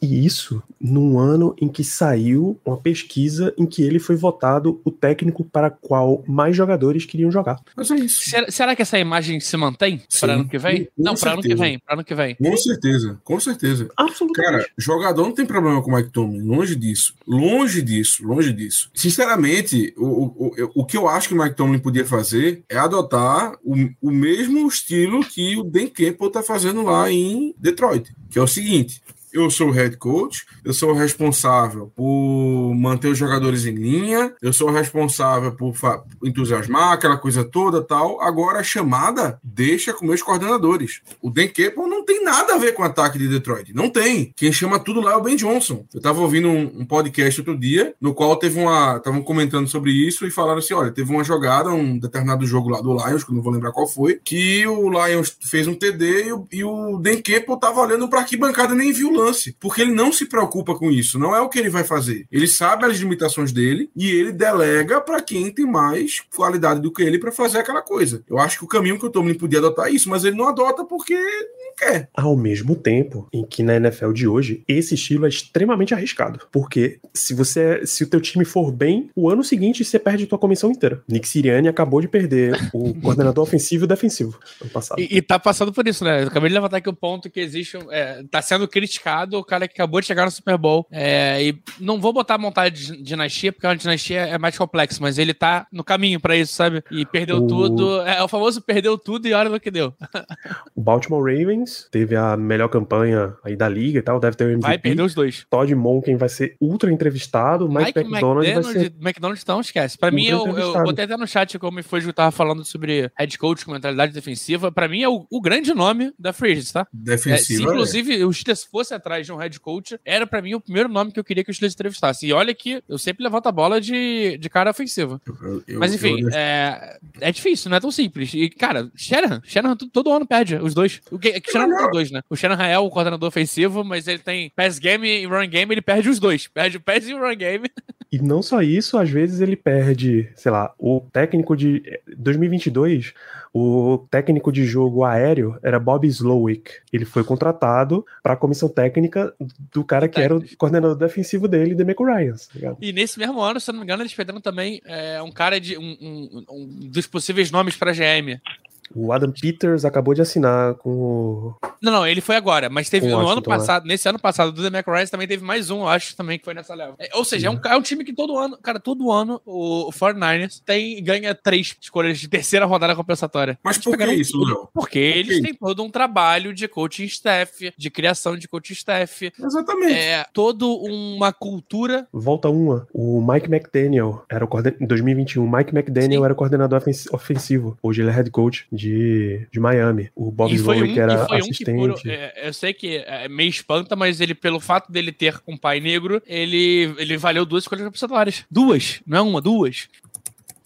E isso num ano em que saiu uma pesquisa em que ele foi votado o técnico para qual mais jogadores queriam jogar. Mas é isso. Será, será que essa imagem se mantém para ano que vem? com Não, para ano que certeza. vem. Para ano que vem. Com certeza, com certeza. Absolutamente. Cara, jogador não tem problema com o Mike Tomlin, longe disso. Longe disso, longe disso. Sinceramente, o, o, o- o que eu acho que o Mike Tomlin podia fazer é adotar o, o mesmo estilo que o Dan Campbell tá fazendo lá em Detroit, que é o seguinte. Eu sou o head coach, eu sou o responsável por manter os jogadores em linha, eu sou o responsável por entusiasmar aquela coisa toda tal. Agora a chamada deixa com meus coordenadores. O Dan Campbell não tem nada a ver com o ataque de Detroit. Não tem. Quem chama tudo lá é o Ben Johnson. Eu tava ouvindo um, um podcast outro dia, no qual teve uma. Estavam comentando sobre isso e falaram assim: olha, teve uma jogada, um determinado jogo lá do Lions, que eu não vou lembrar qual foi, que o Lions fez um TD e o, e o Dan Campbell tava olhando pra arquibancada e nem viu o lance. Porque ele não se preocupa com isso. Não é o que ele vai fazer. Ele sabe as limitações dele e ele delega pra quem tem mais qualidade do que ele pra fazer aquela coisa. Eu acho que o caminho que o Tomlin podia adotar é isso, mas ele não adota porque quer. Ao mesmo tempo em que na NFL de hoje, esse estilo é extremamente arriscado. Porque se você se o teu time for bem, o ano seguinte você perde tua comissão inteira. Nick Sirianni acabou de perder o coordenador ofensivo e defensivo ano passado. E, e tá passando por isso, né? Eu acabei de levantar aqui o ponto que existe. É, tá sendo criticado o cara que acabou de chegar no Super Bowl. É, e não vou botar a montar de dinastia, porque uma dinastia é mais complexo, mas ele tá no caminho pra isso, sabe? E perdeu O- tudo. É, o famoso perdeu tudo e olha no que deu. O Baltimore Ravens teve a melhor campanha aí da liga e tal, deve ter o MVP. Vai perder os dois. Todd Monken vai ser ultra entrevistado, Mike, Mike McDonald vai ser McDonald não esquece. Pra mim, eu, eu botei até no chat como foi o que tava falando sobre head coach com mentalidade defensiva. Pra mim, é o, o grande nome da Free Agents, tá? É, se Defensiva. é. inclusive o Steelers fosse atrás de um head coach, era pra mim o primeiro nome que eu queria que o Steelers entrevistasse. E olha que eu sempre levanto a bola de, de cara ofensiva. Eu- eu- Mas enfim, eu- é, é difícil, não é tão simples. E, cara, Shanahan, Shanahan todo, todo ano perde os dois. O que, que Shanahan tem dois, né? O Shanahan é o coordenador ofensivo, mas ele tem pass game e run game, ele perde os dois. Perde o pass e o run game. E não só isso, às vezes ele perde, sei lá, o técnico de 2022, o técnico de jogo aéreo era Bob Slowick. Ele foi contratado para a comissão técnica do cara que era o coordenador defensivo dele, Demeco Ryan, tá? E nesse mesmo ano, se eu não me engano, eles perderam também é, um cara de. Um, um- um dos possíveis nomes pra GM. O Adam Peters acabou de assinar com o. Não, não, ele foi agora, mas teve no ano né? passado, nesse ano passado, do Demico Rice também teve mais um, eu acho, também, que foi nessa leva. É, ou seja, é um, é um time que todo ano, cara, todo ano o, o 49ers tem, ganha três escolhas de terceira rodada compensatória. Mas Eles por que isso. Léo? Porque Por eles têm todo um trabalho de coaching staff, de criação de coaching staff, Exatamente. é todo uma cultura. Volta uma. O Mike McDaniel era o coorden... em 2021. O Mike McDaniel Sim. era o coordenador ofens- ofensivo. Hoje ele é head coach de, de Miami. O Bob foi um, Slowick era e foi um que, assistente. por, é, eu sei que é meio espanta, mas ele, pelo fato dele ter um pai negro, ele, ele valeu duas escolhas compensatórias. Duas, não é uma, duas.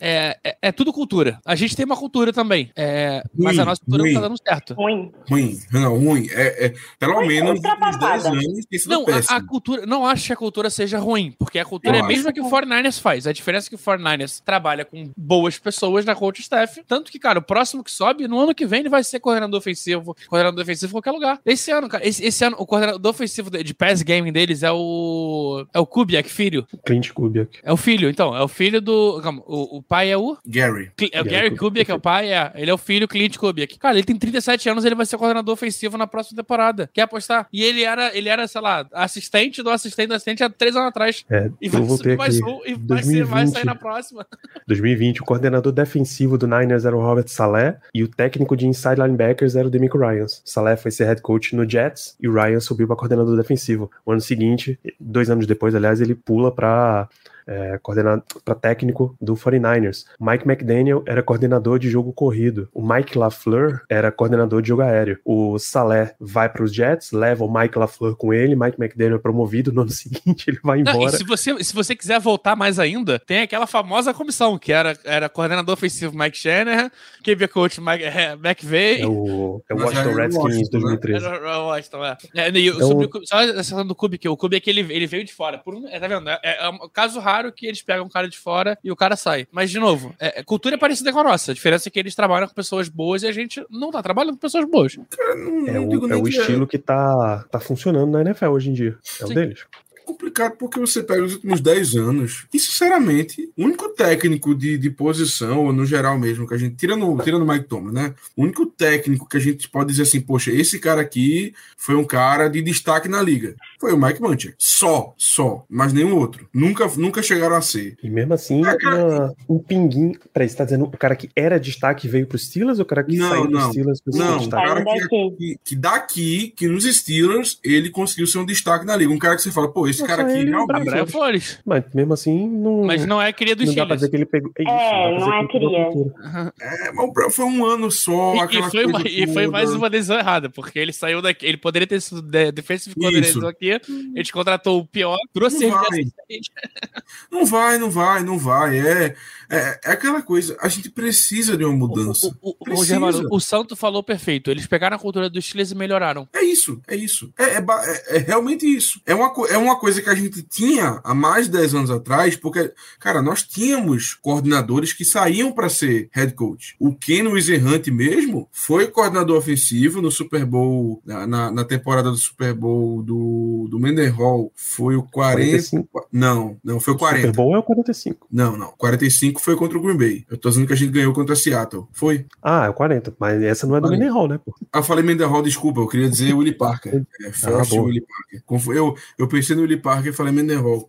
É, é, é tudo cultura. A gente tem uma cultura também. é, mas Ruim, a nossa cultura ruim. não tá dando certo. Ruim. Ruim, não, ruim. É, é, pelo Ruim, menos nos últimos 10 ultrapassada. anos Não, a, a cultura. Não acho que a cultura seja ruim, porque a cultura Eu é a mesma que o 49ers faz. A diferença é que o 49ers trabalha com boas pessoas na coach staff. Tanto que, cara, o próximo que sobe, no ano que vem, ele vai ser coordenador ofensivo, coordenador ofensivo em qualquer lugar. Esse ano, cara, esse, esse ano, o coordenador ofensivo de, de pass gaming deles é o. É o Kubiak, filho. Clint Kubiak. É o filho, então. É o filho do. Calma, o, o pai é o. Gary. Cli- É o Gary Gary Kubiak. É o pai, é. Ele é o filho Clint Kubiak. Cara, ele tem 37 anos, ele vai ser coordenador ofensivo na próxima temporada. Quer apostar? E ele era, ele era, sei lá, assistente do assistente do assistente há três anos atrás. É, E vai eu voltei subir mais aqui. um e vai, ser, vai 2020. sair na próxima. 2020, o coordenador defensivo do Niners era o Robert Saleh e o técnico de inside linebackers era o Demico Ryans. Saleh foi ser head coach no Jets e o Ryan subiu para coordenador defensivo. O ano seguinte, dois anos depois, aliás, ele pula para é, coordenador para técnico do 49ers. Mike McDaniel era coordenador de jogo corrido. O Mike LaFleur era coordenador de jogo aéreo. O Saleh vai para os Jets, leva o Mike LaFleur com ele. Mike McDaniel é promovido. No ano seguinte, ele vai Não, e embora. se você, se você quiser voltar mais ainda, tem aquela famosa comissão, que era, era coordenador ofensivo Mike Shanahan, QB coach Mike, é, McVay. É o, é o Washington é Redskins Washington, né? 2013. Era o Washington, é. É, e Então- sobre o só essa do Kubiak, o Kubiak ele, ele veio de fora. Por um, é, tá vendo? É, é um caso raro que eles pegam um cara de fora e o cara sai. Mas, de novo, é, cultura é parecida com a nossa. A diferença é que eles trabalham com pessoas boas e a gente não tá trabalhando com pessoas boas. Cara, não, É não o, é o que estilo que tá, tá funcionando na NFL hoje em dia. É o Sim. deles. Complicado porque você pega os últimos 10 anos e, sinceramente, o único técnico de, de posição, ou no geral mesmo, que a gente tira no, tira no Mike Thomas, né? O único técnico que a gente pode dizer assim, poxa, esse cara aqui foi um cara de destaque na liga. Foi o Mike Munchak. Só, só, mas nenhum outro. Nunca, nunca chegaram a ser. E mesmo assim, É, cara, uma- um pinguim. Peraí, você tá dizendo o cara que era destaque veio pro Steelers ou o cara que Não, saiu do não. Steelers pro Não, destaque? cara que, daqui. que, que daqui, que nos Steelers, ele conseguiu ser um destaque na liga. Um cara que você fala, pô, esse cara aqui ele, realmente. Brian Flores. Mas mesmo assim, não, Mas não é cria do não dá pra dizer que ele pegou. isso, É, pra não dizer é cria. É, mas foi um ano só. E, e foi, e foi mais uma decisão errada, porque ele saiu daqui. Ele poderia ter sido de- defensive Isso. coordenador aqui. A gente contratou o pior, trouxe Não vai. Não vai, não vai, não vai. É, é, é aquela coisa. A gente precisa de uma mudança. O, o, o, o, Precisa. Germano, o Santo falou perfeito. Eles pegaram a cultura dos Steelers e melhoraram. É isso, é isso. É, é é- é realmente isso. É uma, é uma coisa que a gente tinha há mais de 10 anos atrás, porque, cara, nós tínhamos coordenadores que saíam para ser head coach. O Ken Wizerhunt mesmo foi coordenador ofensivo no Super Bowl, na, na, na temporada do Super Bowl do, do Mendenhall. Foi o 40. 45. Não, não, foi o Super 40. Bowl é o 45. Não, não. 45 foi contra o Green Bay. Eu tô dizendo que a gente ganhou contra Seattle. Foi? Ah, é o 40. Mas essa não é do. Mendenhall, né? Pô? Ah, falei Mendenhall, desculpa, eu queria dizer Willie Parker. É, boa. Willie Parker. Eu, eu pensei no Willie Parker e falei Mendenhall.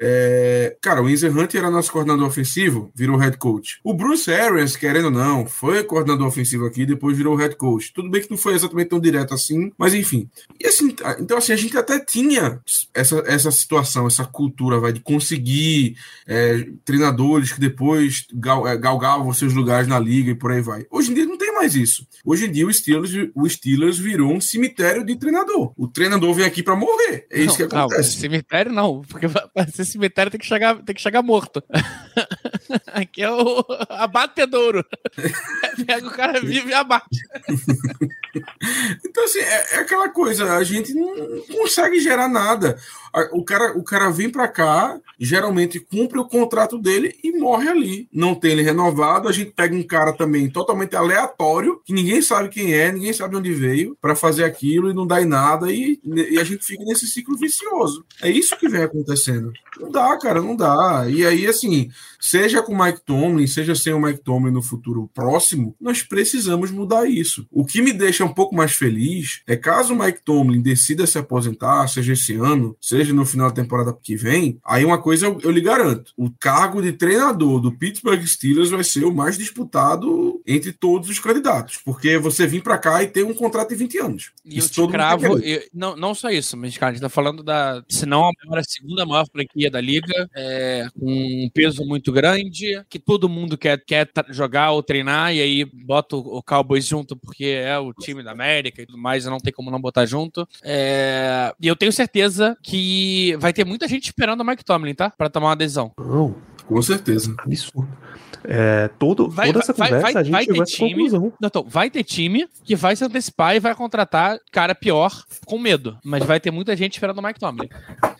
É, cara, o Windsor Hunt era nosso coordenador ofensivo, virou head coach. O Bruce Arians, querendo ou não, foi coordenador ofensivo aqui, depois virou head coach. Tudo bem que não foi exatamente tão direto assim, mas enfim. E assim, então assim, a gente até tinha essa, essa situação, essa cultura, vai, de conseguir é, treinadores que depois gal, é, galgavam seus lugares na liga e por aí vai. Hoje em dia não tem mais isso. Hoje em dia o Steelers, o Steelers virou um cemitério de treinador. O treinador vem aqui para morrer. É isso Não, que calma, acontece. Cemitério não, porque para ser cemitério tem que chegar, tem que chegar morto. Aqui é o abatedouro. Pega o cara vivo e abate. Então, assim, é, é aquela coisa, a gente não consegue gerar nada. O cara, o cara vem pra cá, geralmente cumpre o contrato dele e morre ali. Não tem ele renovado, a gente pega um cara também totalmente aleatório, que ninguém sabe quem é, ninguém sabe onde veio, pra fazer aquilo e não dá em nada, e, e a gente fica nesse ciclo vicioso. É isso que vem acontecendo. Não dá, cara, não dá. E aí, assim, se seja com o Mike Tomlin, seja sem o Mike Tomlin no futuro próximo, nós precisamos mudar isso. O que me deixa um pouco mais feliz é caso o Mike Tomlin decida se aposentar, seja esse ano, seja no final da temporada que vem, aí uma coisa eu, eu lhe garanto: o cargo de treinador do Pittsburgh Steelers vai ser o mais disputado entre todos os candidatos, porque você vir para cá e ter um contrato de 20 anos. E Isso eu te cravo, eu- não, não só isso, mas, cara, a gente tá falando da, se não a maior, a segunda maior franquia da liga, é, com um peso muito grande, que todo mundo quer, quer jogar ou treinar, e aí bota o, o Cowboys junto porque é o time da América e tudo mais, e não tem como não botar junto. É, e eu tenho certeza que vai ter muita gente esperando o Mike Tomlin, tá? Pra tomar uma decisão. Não, Com certeza. absurdo. É, todo, Vai- toda essa vai- conversa vai- a gente vai ter time. conclusão. Não, Então, vai ter time que vai se antecipar e vai contratar cara pior com medo. Mas vai ter muita gente esperando o Mike Tomlin.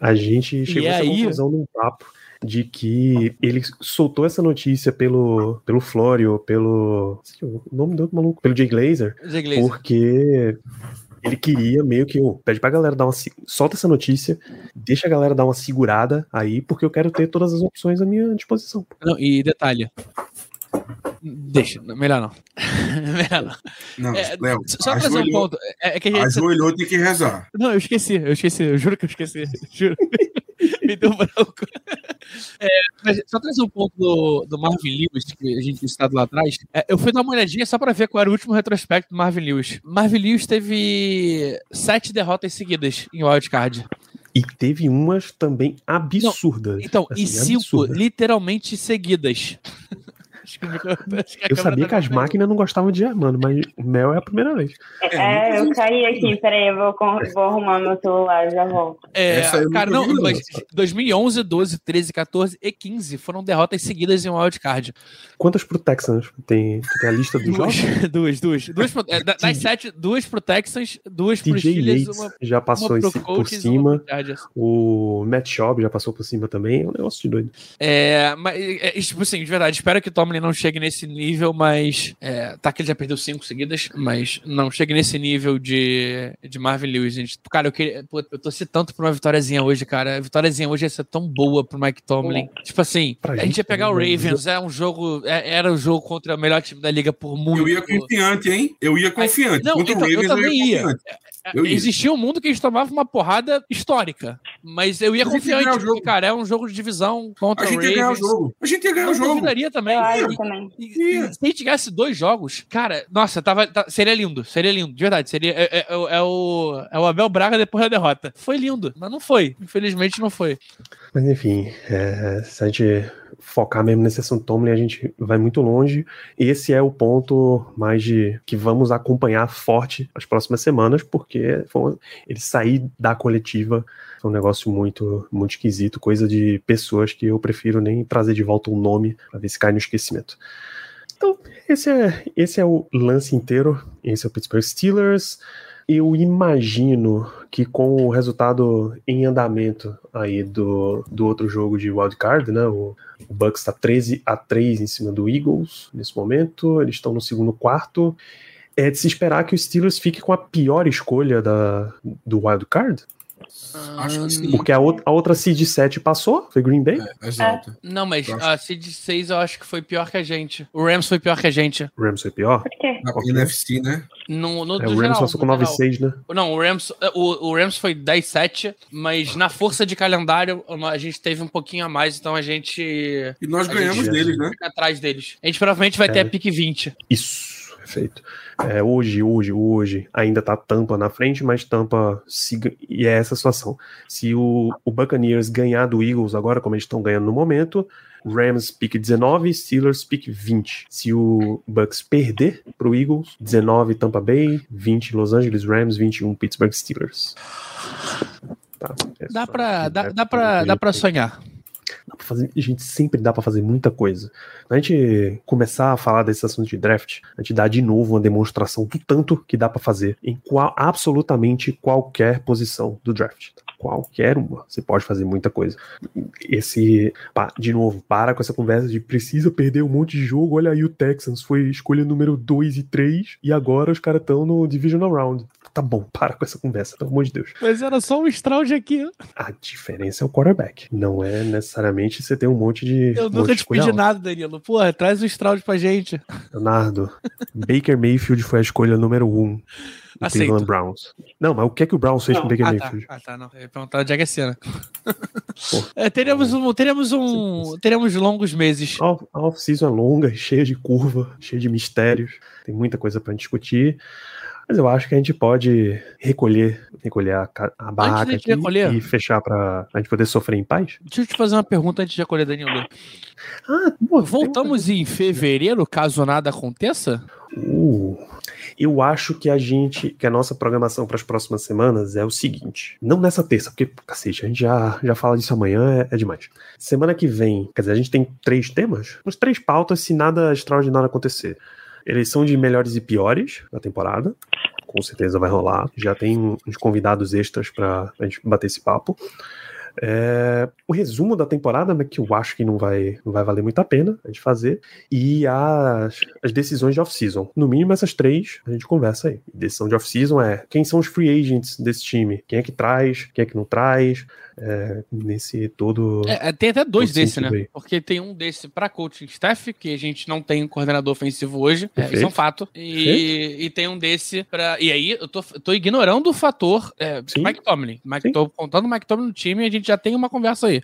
A gente chegou a essa aí- conclusão num papo de que ele soltou essa notícia pelo, pelo Florio, pelo. O nome do outro maluco? Pelo Jay Glazer, Zé Glazer. porque ele queria meio que. ô, pede pra galera dar uma. Solta essa notícia, deixa a galera dar uma segurada aí, porque eu quero ter todas as opções à minha disposição. Não, e detalhe. Deixa, não, melhor não. melhor não. Não, É, Léo, Só trazer um ponto. É, é que a gente. ajoelhou tem que rezar. Não, eu esqueci, eu esqueci, eu juro que eu esqueci. Juro. Me deu branco. É, mas só trazer um ponto do, do Marvin Lewis, que a gente tinha citado lá atrás. É, eu fui dar uma olhadinha só pra ver qual era o último retrospecto do Marvin Lewis. Marvin Lewis teve sete derrotas seguidas em wildcard. E teve umas também absurdas. Então, assim, e cinco absurdas. literalmente seguidas. A Eu sabia tá que as máquinas não gostavam de Germano, mas o Mel é a primeira vez. É, eu caí aqui, peraí, eu vou, vou arrumar meu celular, já volto. É, cara, não, mas 2011, 12, 13, 14 e 15 foram derrotas seguidas em wildcard. Quantas pro Texans? Tem, tem a lista dos Duas, jogos? duas, duas. duas pro- é, da- das sete, duas pro Texans, duas pro Steelers, Yates uma, já passou uma em pro por cima. O Matt Schaub já passou por cima também. É um negócio de doido. É, mas, é, é, tipo assim, de verdade, espero que o Não chegue nesse nível, mas. É, tá que ele já perdeu cinco seguidas, mas não chegue nesse nível de, de Marvin Lewis, gente. Cara, eu queria. Pô, eu torci tanto pra uma vitóriazinha hoje, cara. A vitóriazinha hoje ia ser tão boa pro Mike Tomlin. Tipo assim, a gente gente ia pegar o né? Ravens, é um jogo. é- era o jogo contra o melhor time da liga por muito. Eu ia confiante, hein? Eu ia confiante. Não, Contra o então, eu Ravens, também ia. confiante. Eu ia. Existia um mundo que a gente tomava uma porrada histórica. Mas eu ia gente ia confiante, o porque, jogo. cara, é um jogo de divisão contra A o gente ia ganhar o Ravens. jogo. A gente ia ganhar o Eu jogo. duvidaria também. Eu E- acho também. e- e se a gente tivesse dois jogos, cara, nossa, tava, tá- seria lindo, seria lindo, de verdade. Seria, é, é- é o- é o, é o Abel Braga depois da derrota. Foi lindo, mas não foi. Infelizmente não foi. Mas enfim, é, se a gente focar mesmo nesse assunto Tomlin, a gente vai muito longe. Esse é o ponto mais de que vamos acompanhar forte as próximas semanas, porque foi- ele sair da coletiva foi um negócio muito, muito esquisito, coisa de pessoas que eu prefiro nem trazer de volta um nome para ver se cai no esquecimento. Então, esse é, esse é o lance inteiro. Esse é o Pittsburgh Steelers. Eu imagino que com o resultado em andamento aí do, do outro jogo de wildcard, né? O, o Bucks está 13 a 3 em cima do Eagles nesse momento. Eles estão no segundo quarto. É de se esperar que o Steelers fique com a pior escolha da, do wildcard? Acho que sim. Porque a, outra- a outra seed 7 passou, foi Green Bay. É, exato. Não, mas a Seed 6 eu acho que foi pior que a gente. O Rams foi pior que a gente. O Rams foi pior. Por quê? Na Ok. NFC, né? No, no, É, o Rams geral, passou com no geral. 9-6, né? Não, o Rams, o, o Rams foi 10-7, mas na força de calendário a gente teve um pouquinho a mais, então a gente E nós ganhamos gente- deles, né? fica atrás deles. A gente provavelmente vai ter É. a pick 20. Isso, perfeito. É, hoje, hoje, hoje, ainda tá Tampa na frente, mas Tampa se, e é essa situação. Se o, o Buccaneers ganhar do Eagles agora, como eles estão ganhando no momento, Rams pick 19, Steelers pick 20. Se o Bucks perder pro Eagles, 19 Tampa Bay, 20 Los Angeles Rams, 21 Pittsburgh Steelers. Tá, é Dá pra, dá, é dá, pra, dá pra sonhar. Fazer, gente, sempre dá pra fazer muita coisa. Quando a gente começar a falar desse assunto de draft, a gente dá de novo uma demonstração do tanto que dá pra fazer em qual, absolutamente qualquer posição do draft. Qualquer uma, você pode fazer muita coisa. Esse, de novo, para com essa conversa de precisa perder um monte de jogo. Olha aí, o Texans foi escolha número 2 e 3 e agora os caras estão no Divisional Round. Tá bom, para com essa conversa, pelo amor de Deus. Mas era só um Stroud aqui. A diferença é o quarterback. Não é necessariamente você ter um monte de. Eu nunca te pedi nada, Danilo. Porra, traz o Stroud pra gente. Leonardo, Baker Mayfield foi a escolha número 1. Um. Cleveland Browns. Não, mas o que é que o Browns fez não, com o Baker ah, Mayfield? Tá, ah, tá, não. Eu ia perguntar onde é que é cena. é, teremos um, teremos um, teremos longos meses. A off-season é longa, cheia de curva, cheia de mistérios. Tem muita coisa pra discutir. Mas eu acho que a gente pode recolher, recolher a, a barraca aqui recolher, e fechar para a gente poder sofrer em paz. Deixa eu te fazer uma pergunta antes de recolher, Danilo. Ah, pô, Voltamos em fevereiro, caso nada aconteça? Uh, eu acho que a gente, que a nossa programação para as próximas semanas é o seguinte. Não nessa terça, porque, cacete, a gente já, já fala disso amanhã, é, é demais. Semana que vem, quer dizer, a gente tem três temas, uns três pautas se nada extraordinário acontecer. Eleição de melhores e piores da temporada. Com certeza vai rolar. Já tem uns convidados extras para a gente bater esse papo. É, o resumo da temporada, né, que eu acho que não vai, não vai valer muito a pena a gente fazer, e as, as decisões de off-season. No mínimo, essas três a gente conversa aí. Decisão de off-season é quem são os free agents desse time, quem é que traz, quem é que não traz, é, nesse todo. É, é tem até dois desse, né? Aí. Porque tem um desse para coaching staff, que a gente não tem um coordenador ofensivo hoje, é, isso é um fato. E, e, tem um desse para. E aí eu tô, tô ignorando o fator é, Mike Tomlin. Mike, tô contando o Mike Tomlin no time e a gente já tem uma conversa aí.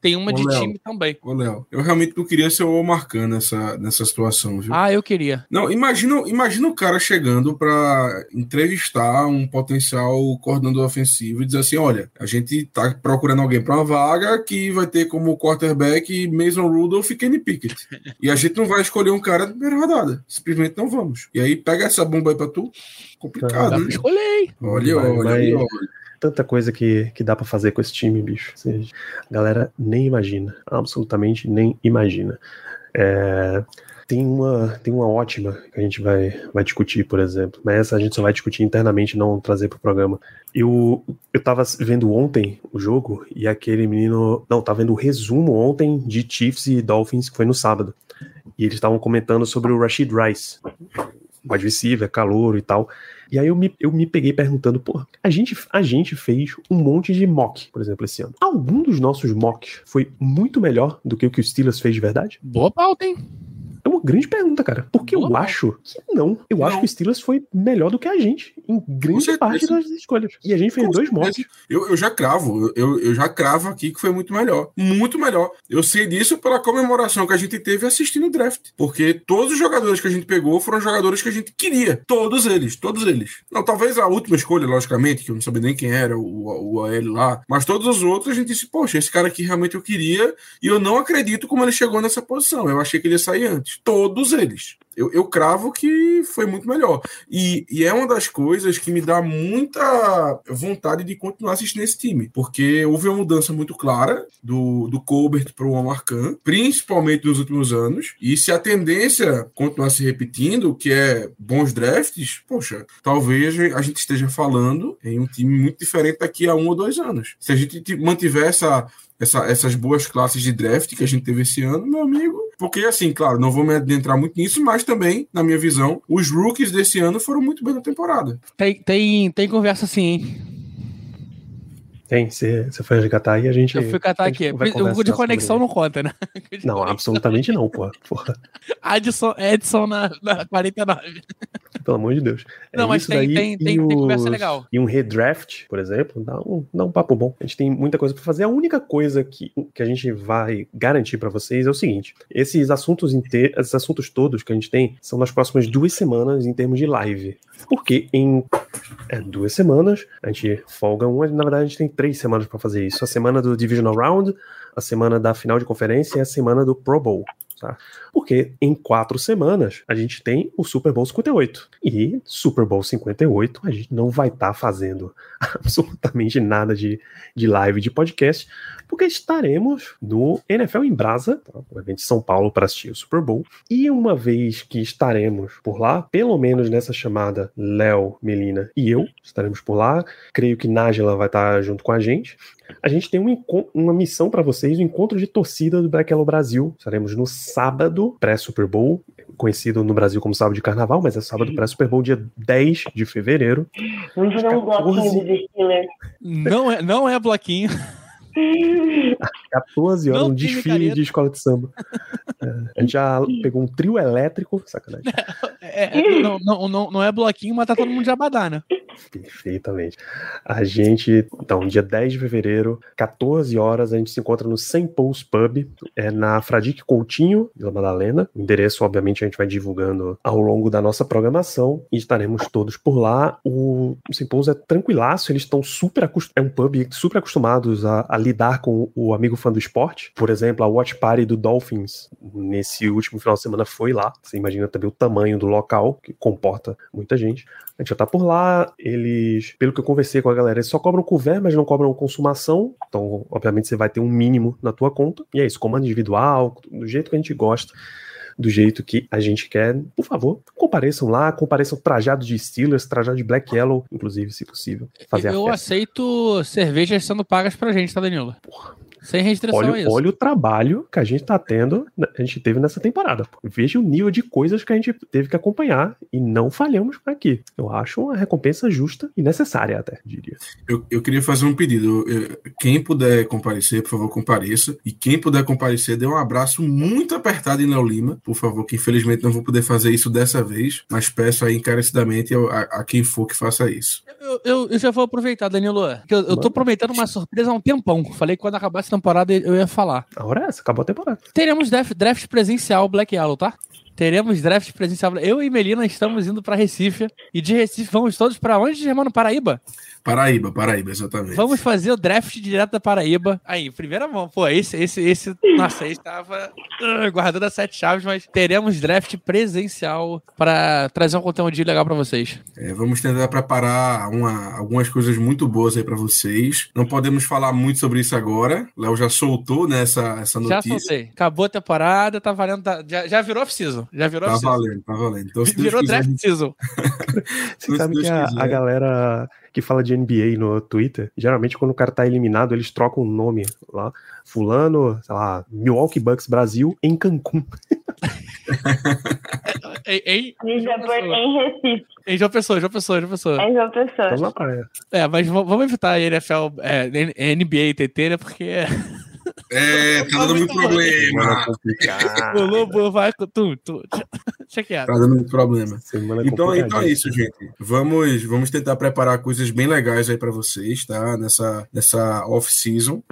Tem uma Ô, de Léo, time também. Ô, Léo, eu realmente não queria ser o Omar Khan nessa, nessa situação, viu? Ah, eu queria. Não, imagina, imagina o cara chegando para entrevistar um potencial coordenador ofensivo e dizer assim: olha, a gente tá procurando alguém para uma vaga que vai ter como quarterback Mason Rudolph e Kenny Pickett. E a gente não vai escolher um cara na primeira rodada. Simplesmente não vamos. E aí pega essa bomba aí para tu. Complicado, né? Escolhei. Olha, olha, olha, olha. Tanta coisa que, que dá para fazer com esse time, bicho. Seja, a galera nem imagina. Absolutamente nem imagina. É, tem uma, tem uma ótima que a gente vai, vai discutir, por exemplo, mas essa a gente só vai discutir internamente, não trazer pro programa. Eu, eu tava vendo ontem o jogo e aquele menino. Não, tava vendo o resumo ontem de Chiefs e Dolphins, que foi no sábado. E eles estavam comentando sobre o Rashid Rice, o adversário, é calor e tal. E aí eu me, eu me peguei perguntando, pô, a gente, a gente fez um monte de mock, por exemplo, esse ano. Algum dos nossos mocks foi muito melhor do que o que o Steelers fez de verdade? Boa pauta, hein? É uma grande pergunta, cara. Porque Boa eu acho que não. Eu não. acho que o Steelers foi melhor do que a gente em grande parte das escolhas. E a gente fez Com dois mocks. Eu, eu já cravo, eu, eu já cravo aqui que foi muito melhor. Muito melhor. Eu sei disso pela comemoração que a gente teve assistindo o draft. Porque todos os jogadores que a gente pegou foram jogadores que a gente queria. Todos eles, todos eles. Não, talvez a última escolha, logicamente, que eu não sabia nem quem era, o, o AL lá. Mas todos os outros a gente disse, poxa, esse cara aqui realmente eu queria. E eu não acredito como ele chegou nessa posição. Eu achei que ele ia sair antes. Todos eles. Eu, eu cravo que foi muito melhor. E, e, é uma das coisas que me dá muita vontade de continuar assistindo esse time, porque houve uma mudança muito clara do, do Colbert para o Omar Khan, principalmente nos últimos anos. E se a tendência continuar se repetindo, que é bons drafts, poxa, talvez a gente esteja falando em um time muito diferente daqui a um ou dois anos. Se a gente mantiver essa essa, essas boas classes de draft que a gente teve esse ano, meu amigo. Porque, assim, claro, não vou me adentrar muito nisso, mas também, na minha visão, os rookies desse ano foram muito bem na temporada. Tem, tem, tem conversa assim, hein? Tem, você, foi resgatar e a gente. Eu fui catar aqui. O de conexão não conta, né? Não, absolutamente não, porra. porra. Edson, Edson na, na 49. Pelo amor de Deus. É não, mas tem, tem, tem, os, tem, conversa legal. E um redraft, por exemplo, dá um, dá um papo bom. A gente tem muita coisa para fazer. A única coisa que, que a gente vai garantir para vocês é o seguinte: esses assuntos, inte esses assuntos todos que a gente tem são nas próximas duas semanas em termos de live. Porque em é, duas semanas a gente folga uma, na verdade a gente tem três semanas para fazer isso. A semana do Divisional Round, a semana da final de conferência e a semana do Pro Bowl. Tá? Porque em quatro semanas a gente tem o Super Bowl 58. E Super Bowl 58 a gente não vai estar tá fazendo absolutamente nada de, de live, de podcast, porque estaremos no NFL em Brasa, tá? um evento de São Paulo para assistir o Super Bowl. E uma vez que estaremos por lá, pelo menos nessa chamada, Léo, Melina e eu estaremos por lá. Creio que Nájila vai estar junto com a gente. A gente tem um, uma missão para vocês, o um encontro de torcida do Black Yellow Brasil. Estaremos no sábado, pré-Super Bowl, conhecido no Brasil como sábado de carnaval, mas é sábado pré-Super Bowl, dia 10 de fevereiro. Vamos fazer um bloquinho do Steelers. Não é, não é bloquinho. 14 horas, não um desfile de escola de samba. É, a gente já pegou um trio elétrico, sacanagem. É, é, não, não, não, não, é bloquinho, mas tá todo mundo de abadá, né? Perfeitamente. A gente, então, dia 10 de fevereiro, 14 horas, a gente se encontra no St. Paul's Pub, é na Fradique Coutinho, Vila Madalena. O endereço, obviamente, a gente vai divulgando ao longo da nossa programação e estaremos todos por lá. O St. Paul's é tranquilaço, eles estão super acostumados, é um pub super acostumados a, a lidar com o amigo fã do esporte. Por exemplo, a Watch Party do Dolphins, nesse último final de semana, foi lá. Você imagina também o tamanho do local, que comporta muita gente. A gente já tá por lá. Eles, pelo que eu conversei com a galera, eles só cobram couvert, mas não cobram consumação. Então, obviamente, você vai ter um mínimo na tua conta. E é isso, comando individual, do jeito que a gente gosta do jeito que a gente quer, por favor, compareçam lá, compareçam trajado de Steelers, trajado de Black Yellow, inclusive, se possível. Fazer eu aceito cervejas sendo pagas pra gente, tá, Danilo? Porra. Sem restrição olha, isso. Olha o trabalho que a gente tá tendo, a gente teve nessa temporada. Veja o nível de coisas que a gente teve que acompanhar e não falhamos aqui. Eu acho uma recompensa justa e necessária até, diria. Eu, eu queria fazer um pedido. Quem puder comparecer, por favor, compareça. E quem puder comparecer, dê um abraço muito apertado em Léo Lima, por favor, que infelizmente não vou poder fazer isso dessa vez, mas peço aí encarecidamente a, a, a quem for que faça isso. Eu, eu, eu, já vou aproveitar, Danilo. Que eu, eu tô prometendo uma surpresa há um tempão. Falei que quando acabasse temporada eu ia falar. A hora é essa, acabou a temporada. Teremos draft, draft presencial Black Yellow, tá? Teremos draft presencial. Eu e Melina estamos indo para Recife. E de Recife vamos todos para onde, irmão? Paraíba? Paraíba, Paraíba, exatamente. Vamos fazer o draft direto da Paraíba. Aí, primeira mão. Pô, esse, esse, esse. Nossa, esse estava uh, guardando as sete chaves, mas teremos draft presencial para trazer um conteúdo legal para vocês. É, vamos tentar preparar uma, algumas coisas muito boas aí para vocês. Não podemos falar muito sobre isso agora. Léo já soltou nessa né, essa notícia. Já soltei. Acabou a temporada, tá valendo. Tá, já, já virou off-season. Já virou Tá valendo, tá valendo. Então, virou draft gente... season. Você sabe que a, a galera que fala de NBA no Twitter, geralmente quando o cara tá eliminado, eles trocam o nome lá. Fulano, sei lá, Milwaukee Bucks Brasil em Cancún. em, em, em, em Recife. Em João Pessoa, João Pessoa, João Pessoa. Em João Pessoa. Vamos na praia. É, mas vamos evitar a NFL, é, NBA e TT, né? Porque. É, tá dando muito problema. O Lobo vai com tu, quieto. Tá dando muito problema. Então, então é isso, gente. Vamos, vamos tentar preparar coisas bem legais aí para vocês, tá? Nessa, nessa off-season.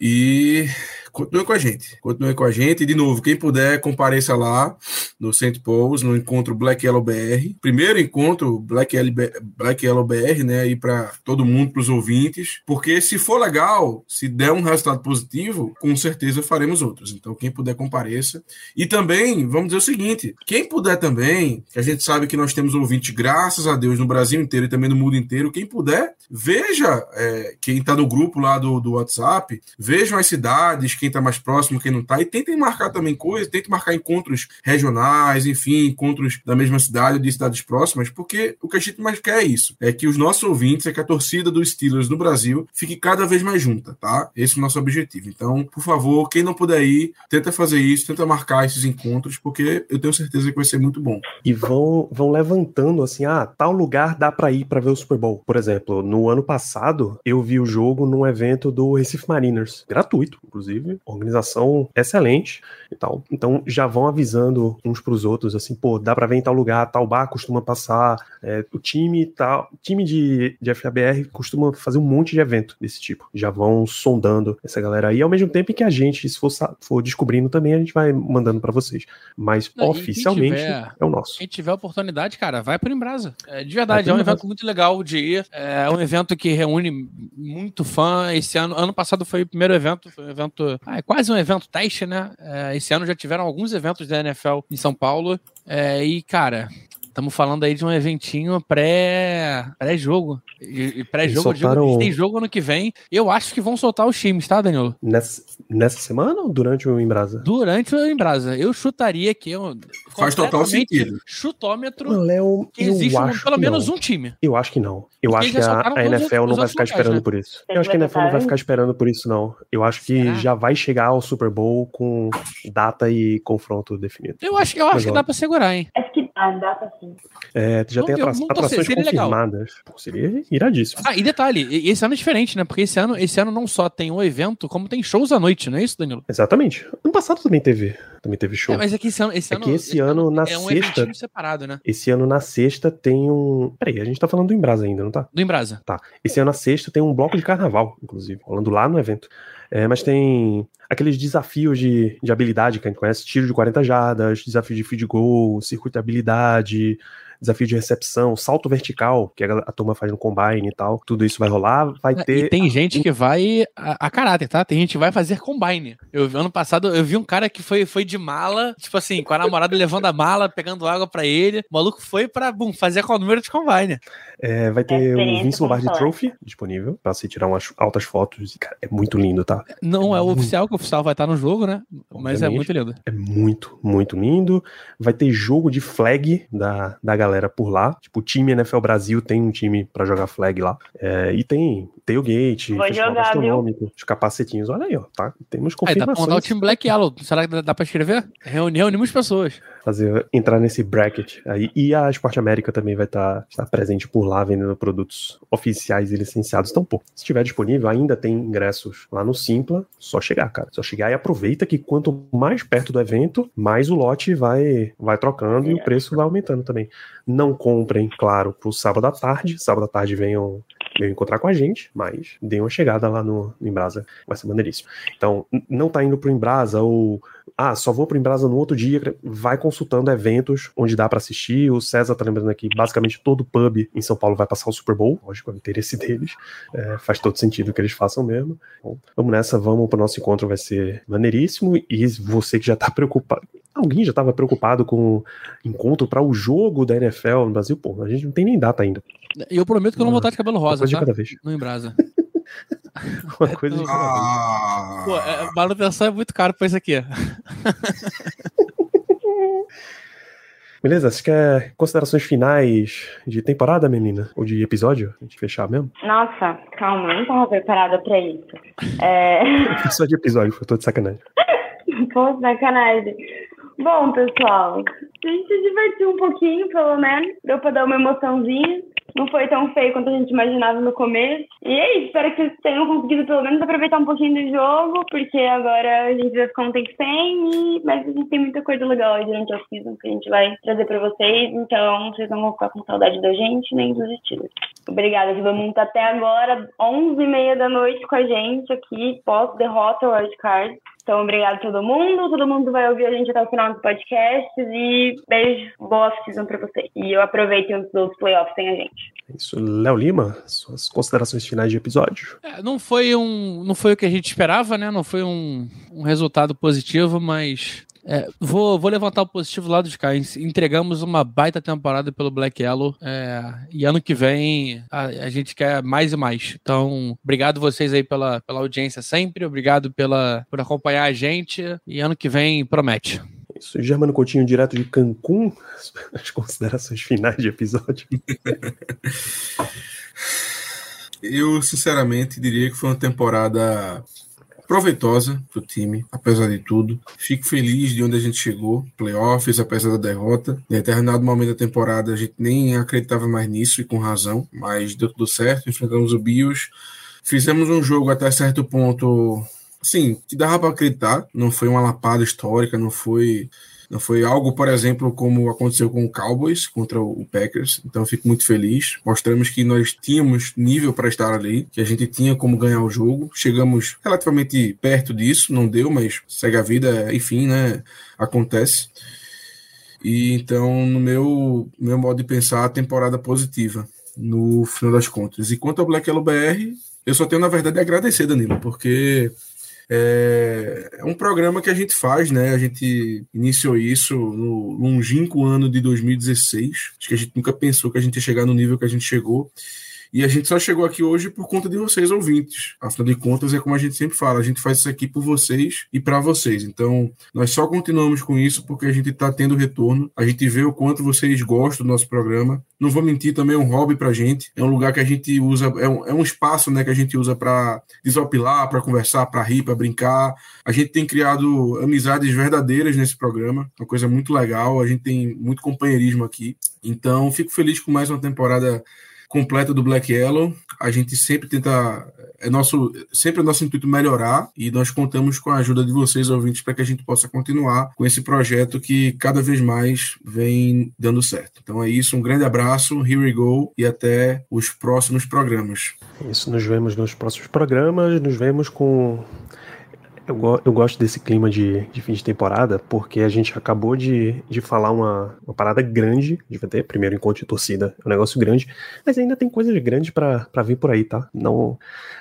E continue com a gente. Continue com a gente. E, de novo, quem puder, compareça lá no St. Paul's, no encontro Black Yellow BR. Primeiro encontro Black Yellow, Black Yellow BR, né? Aí para todo mundo, para os ouvintes. Porque se for legal, se der um resultado positivo, com certeza faremos outros. Então, quem puder, compareça. E também, vamos dizer o seguinte: quem puder também, que a gente sabe que nós temos ouvintes, graças a Deus, no Brasil inteiro e também no mundo inteiro, quem puder, veja é, quem está no grupo lá do, do WhatsApp, vejam as cidades, quem está mais próximo, quem não está, e tentem marcar também coisas, tentem marcar encontros regionais, enfim, encontros da mesma cidade ou de cidades próximas, porque o que a gente mais quer é isso, é que os nossos ouvintes, é que a torcida dos Steelers no Brasil fique cada vez mais junta, tá? Esse é o nosso objetivo. Então, por favor, quem não puder ir, tenta fazer isso, tenta marcar esses encontros, porque eu tenho certeza que vai ser muito bom. E vão, vão levantando assim, ah, tal lugar dá para ir para ver o Super Bowl. Por exemplo, no ano passado, eu vi o jogo num evento do Recife Mariners, gratuito, inclusive, organização excelente e tal. Então já vão avisando uns para os outros, assim, pô, dá para ver em tal lugar, tal bar costuma passar, é, o time tal, time de, de FABR costuma fazer um monte de evento desse tipo. Já vão sondando essa galera aí, ao mesmo tempo que a gente, se for, for descobrindo também, a gente vai mandando para vocês. Mas Não, oficialmente tiver, é o nosso. Quem tiver oportunidade, cara, vai para Embrasa. É, de verdade, é um evento muito legal de ir. É um evento que reúne muito fã. Esse ano, ano passado foi o primeiro evento, foi um evento ah, é quase um evento teste, né? É, esse ano já tiveram alguns eventos da NFL em São Paulo. É, e, cara, Estamos falando aí de um eventinho pré, pré-jogo. E, pré-jogo, soltaram... tem jogo ano que vem. Eu acho que vão soltar os times, tá, Danilo? Nessa, nessa semana ou durante o Embrasa? Durante o Embrasa. Eu chutaria que. Eu, Faz total sentido. Chutômetro. Léo, que existe um, pelo menos um time. Eu acho que não. Eu Porque acho que a, a NFL não vai ficar lugares, esperando né? por isso. Eu acho que a NFL não vai ficar esperando por isso, não. Eu acho que Será? já vai chegar ao Super Bowl com data e confronto definido. Eu acho, eu acho que dá pra segurar, hein? Acho que ah, data sim. É, já não, tem atra atrações confirmadas. Pô, seria iradíssimo. Ah, e detalhe, esse ano é diferente, né? Porque esse ano, esse ano não só tem o um evento, como tem shows à noite, não é isso, Danilo? Exatamente. Ano passado também teve, também teve show. É, mas é que esse ano, esse é que esse, esse ano, na é um sexta. separado, né? Esse ano na sexta tem um. Peraí, a gente tá falando do Embrasa ainda, não tá? Do Embrasa. Tá. Esse ano na sexta tem um bloco de carnaval, inclusive, rolando lá no evento. É, mas tem aqueles desafios de, de habilidade que a gente conhece, tiro de 40 jardas, desafio de feed goal, circuito de habilidade, desafio de recepção, salto vertical, que a, a turma faz no combine e tal. Tudo isso vai rolar, vai é, ter. E tem gente que vai a, a, caráter, tá? Tem gente que vai fazer combine. Eu ano passado eu vi um cara que foi, foi de mala, tipo assim, com a namorada levando a mala, pegando água para ele. O maluco foi pra bum, fazer com o número de combine. É, vai ter o Vince Lombardi Trophy disponível pra se tirar umas altas fotos. Cara, é muito lindo, tá? Não é, é o oficial, que o oficial vai estar no jogo, né? Mas é muito lindo. É muito, muito lindo. Vai ter jogo de flag da, da galera galera por lá. Tipo, o time NFL Brasil tem um time para jogar flag lá. É, e tem tailgate, Vou jogar, astronômico, os capacetinhos. Olha aí, ó, tá? Temos confirmações. Aí, dá pra montar o time Black Yellow. Será que dá, pra escrever? Reuni, reunimos pessoas. Fazer, entrar nesse bracket aí. E a Esporte América também vai estar tá, estar presente por lá, vendendo produtos oficiais e licenciados. Então, pô, se estiver disponível, ainda tem ingressos lá no Simpla. Só chegar, cara. Só chegar e aproveita que quanto mais perto do evento, mais o lote vai, vai trocando é. e o preço vai aumentando também. Não comprem, claro, pro sábado à tarde. Sábado à tarde venham, venham encontrar com a gente, mas deem uma chegada lá no, no Embrasa, vai ser maneiríssimo. Então, não tá indo pro Embrasa ou ah, só vou pro Embrasa no outro dia, vai consultando eventos onde dá para assistir. O César tá lembrando aqui, basicamente todo pub em São Paulo vai passar o Super Bowl, lógico, é o interesse deles. É, faz todo sentido que eles façam mesmo. Bom, vamos nessa, vamos pro nosso encontro, vai ser maneiríssimo. E você que já tá preocupado, alguém já estava preocupado com encontro para o jogo da NFL no Brasil, pô, a gente não tem nem data ainda. E eu prometo que eu não vou estar de cabelo rosa, tá? De cada vez. No Embrasa. Uma coisa de ah. Pô, é, manutenção é muito caro pra isso aqui. Beleza, você quer considerações finais de temporada, menina? Ou de episódio? A gente fechar mesmo? Nossa, calma, eu não tava preparada pra isso. É... Só de episódio, foi tô de sacanagem. Pô, sacanagem. Bom, pessoal, a gente se divertiu um pouquinho, pelo menos. Deu pra dar uma emoçãozinha não foi tão feio quanto a gente imaginava no começo. E é isso, espero que vocês tenham conseguido pelo menos aproveitar um pouquinho do jogo, porque agora a gente vai ficar um tempo sem, e... mas a gente tem muita coisa legal aí durante a season que a gente vai trazer para vocês, então vocês não vão ficar com saudade da gente nem dos estilos. Obrigada, mundo tá até agora, 11h30 da noite com a gente aqui, pós-derrota Wildcard. Então, obrigado a todo mundo. Todo mundo vai ouvir a gente até o final do podcast. E beijo, boa season pra vocês. E eu aproveito os outros playoffs sem a gente. É isso, Léo Lima, suas considerações finais de episódio. É, não foi um, não foi o que a gente esperava, né? Não foi um, um resultado positivo, mas é, vou, vou levantar o positivo lado de cá. Entregamos uma baita temporada pelo Black Yellow. É, e ano que vem a, a, gente quer mais e mais. Então, obrigado vocês aí pela, pela audiência sempre. Obrigado pela, por acompanhar a gente. E ano que vem promete. Isso, Germano Coutinho, direto de Cancún. As considerações finais de episódio. Eu, sinceramente, diria que foi uma temporada proveitosa para o time, apesar de tudo. Fico feliz de onde a gente chegou, playoffs, apesar da derrota. Em determinado momento da temporada a gente nem acreditava mais nisso e com razão, mas deu tudo certo. Enfrentamos o Bios, fizemos um jogo até certo ponto, sim, que dava para acreditar. Não foi uma lapada histórica, não foi não foi algo, por exemplo, como aconteceu com o Cowboys contra o Packers. Então eu fico muito feliz. Mostramos que nós tínhamos nível para estar ali, que a gente tinha como ganhar o jogo. Chegamos relativamente perto disso, não deu, mas segue a vida, enfim, né? Acontece. E então, no meu, meu modo de pensar, a temporada positiva, no final das contas. E quanto ao Black BR, eu só tenho, na verdade, a agradecer, Danilo, porque É, é um programa que a gente faz, né? A gente iniciou isso no longínquo ano de 2016. Acho que a gente nunca pensou que a gente ia chegar no nível que a gente chegou. E a gente só chegou aqui hoje por conta de vocês, ouvintes. Afinal de contas, é como a gente sempre fala, a gente faz isso aqui por vocês e para vocês. Então, nós só continuamos com isso porque a gente está tendo retorno, a gente vê o quanto vocês gostam do nosso programa. Não vou mentir, também é um hobby para a gente, é um lugar que a gente usa, é um, é um espaço né, que a gente usa para desopilar, para conversar, para rir, para brincar. A gente tem criado amizades verdadeiras nesse programa, uma coisa muito legal, a gente tem muito companheirismo aqui. Então, fico feliz com mais uma temporada completa do Black Yellow. A gente sempre tenta, é nosso, sempre é nosso intuito melhorar e nós contamos com a ajuda de vocês, ouvintes, para que a gente possa continuar com esse projeto que cada vez mais vem dando certo. Então é isso, um grande abraço, here we go e até os próximos programas. Isso, nos vemos nos próximos programas, nos vemos com eu, eu gosto desse clima de, de fim de temporada porque a gente acabou de, de falar uma, uma parada grande, de ter primeiro encontro de torcida, é um negócio grande, mas ainda tem coisas grandes para vir por aí, tá? Não,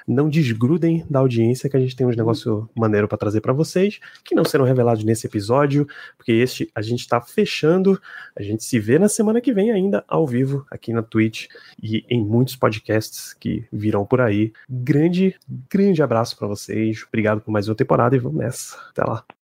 não desgrudem da audiência que a gente tem uns negócios maneiro para trazer para vocês, que não serão revelados nesse episódio, porque este a gente está fechando, a gente se vê na semana que vem ainda ao vivo aqui na Twitch e em muitos podcasts que virão por aí. Grande, grande abraço para vocês, obrigado por mais uma temporada temporada e vamos nessa. Até lá.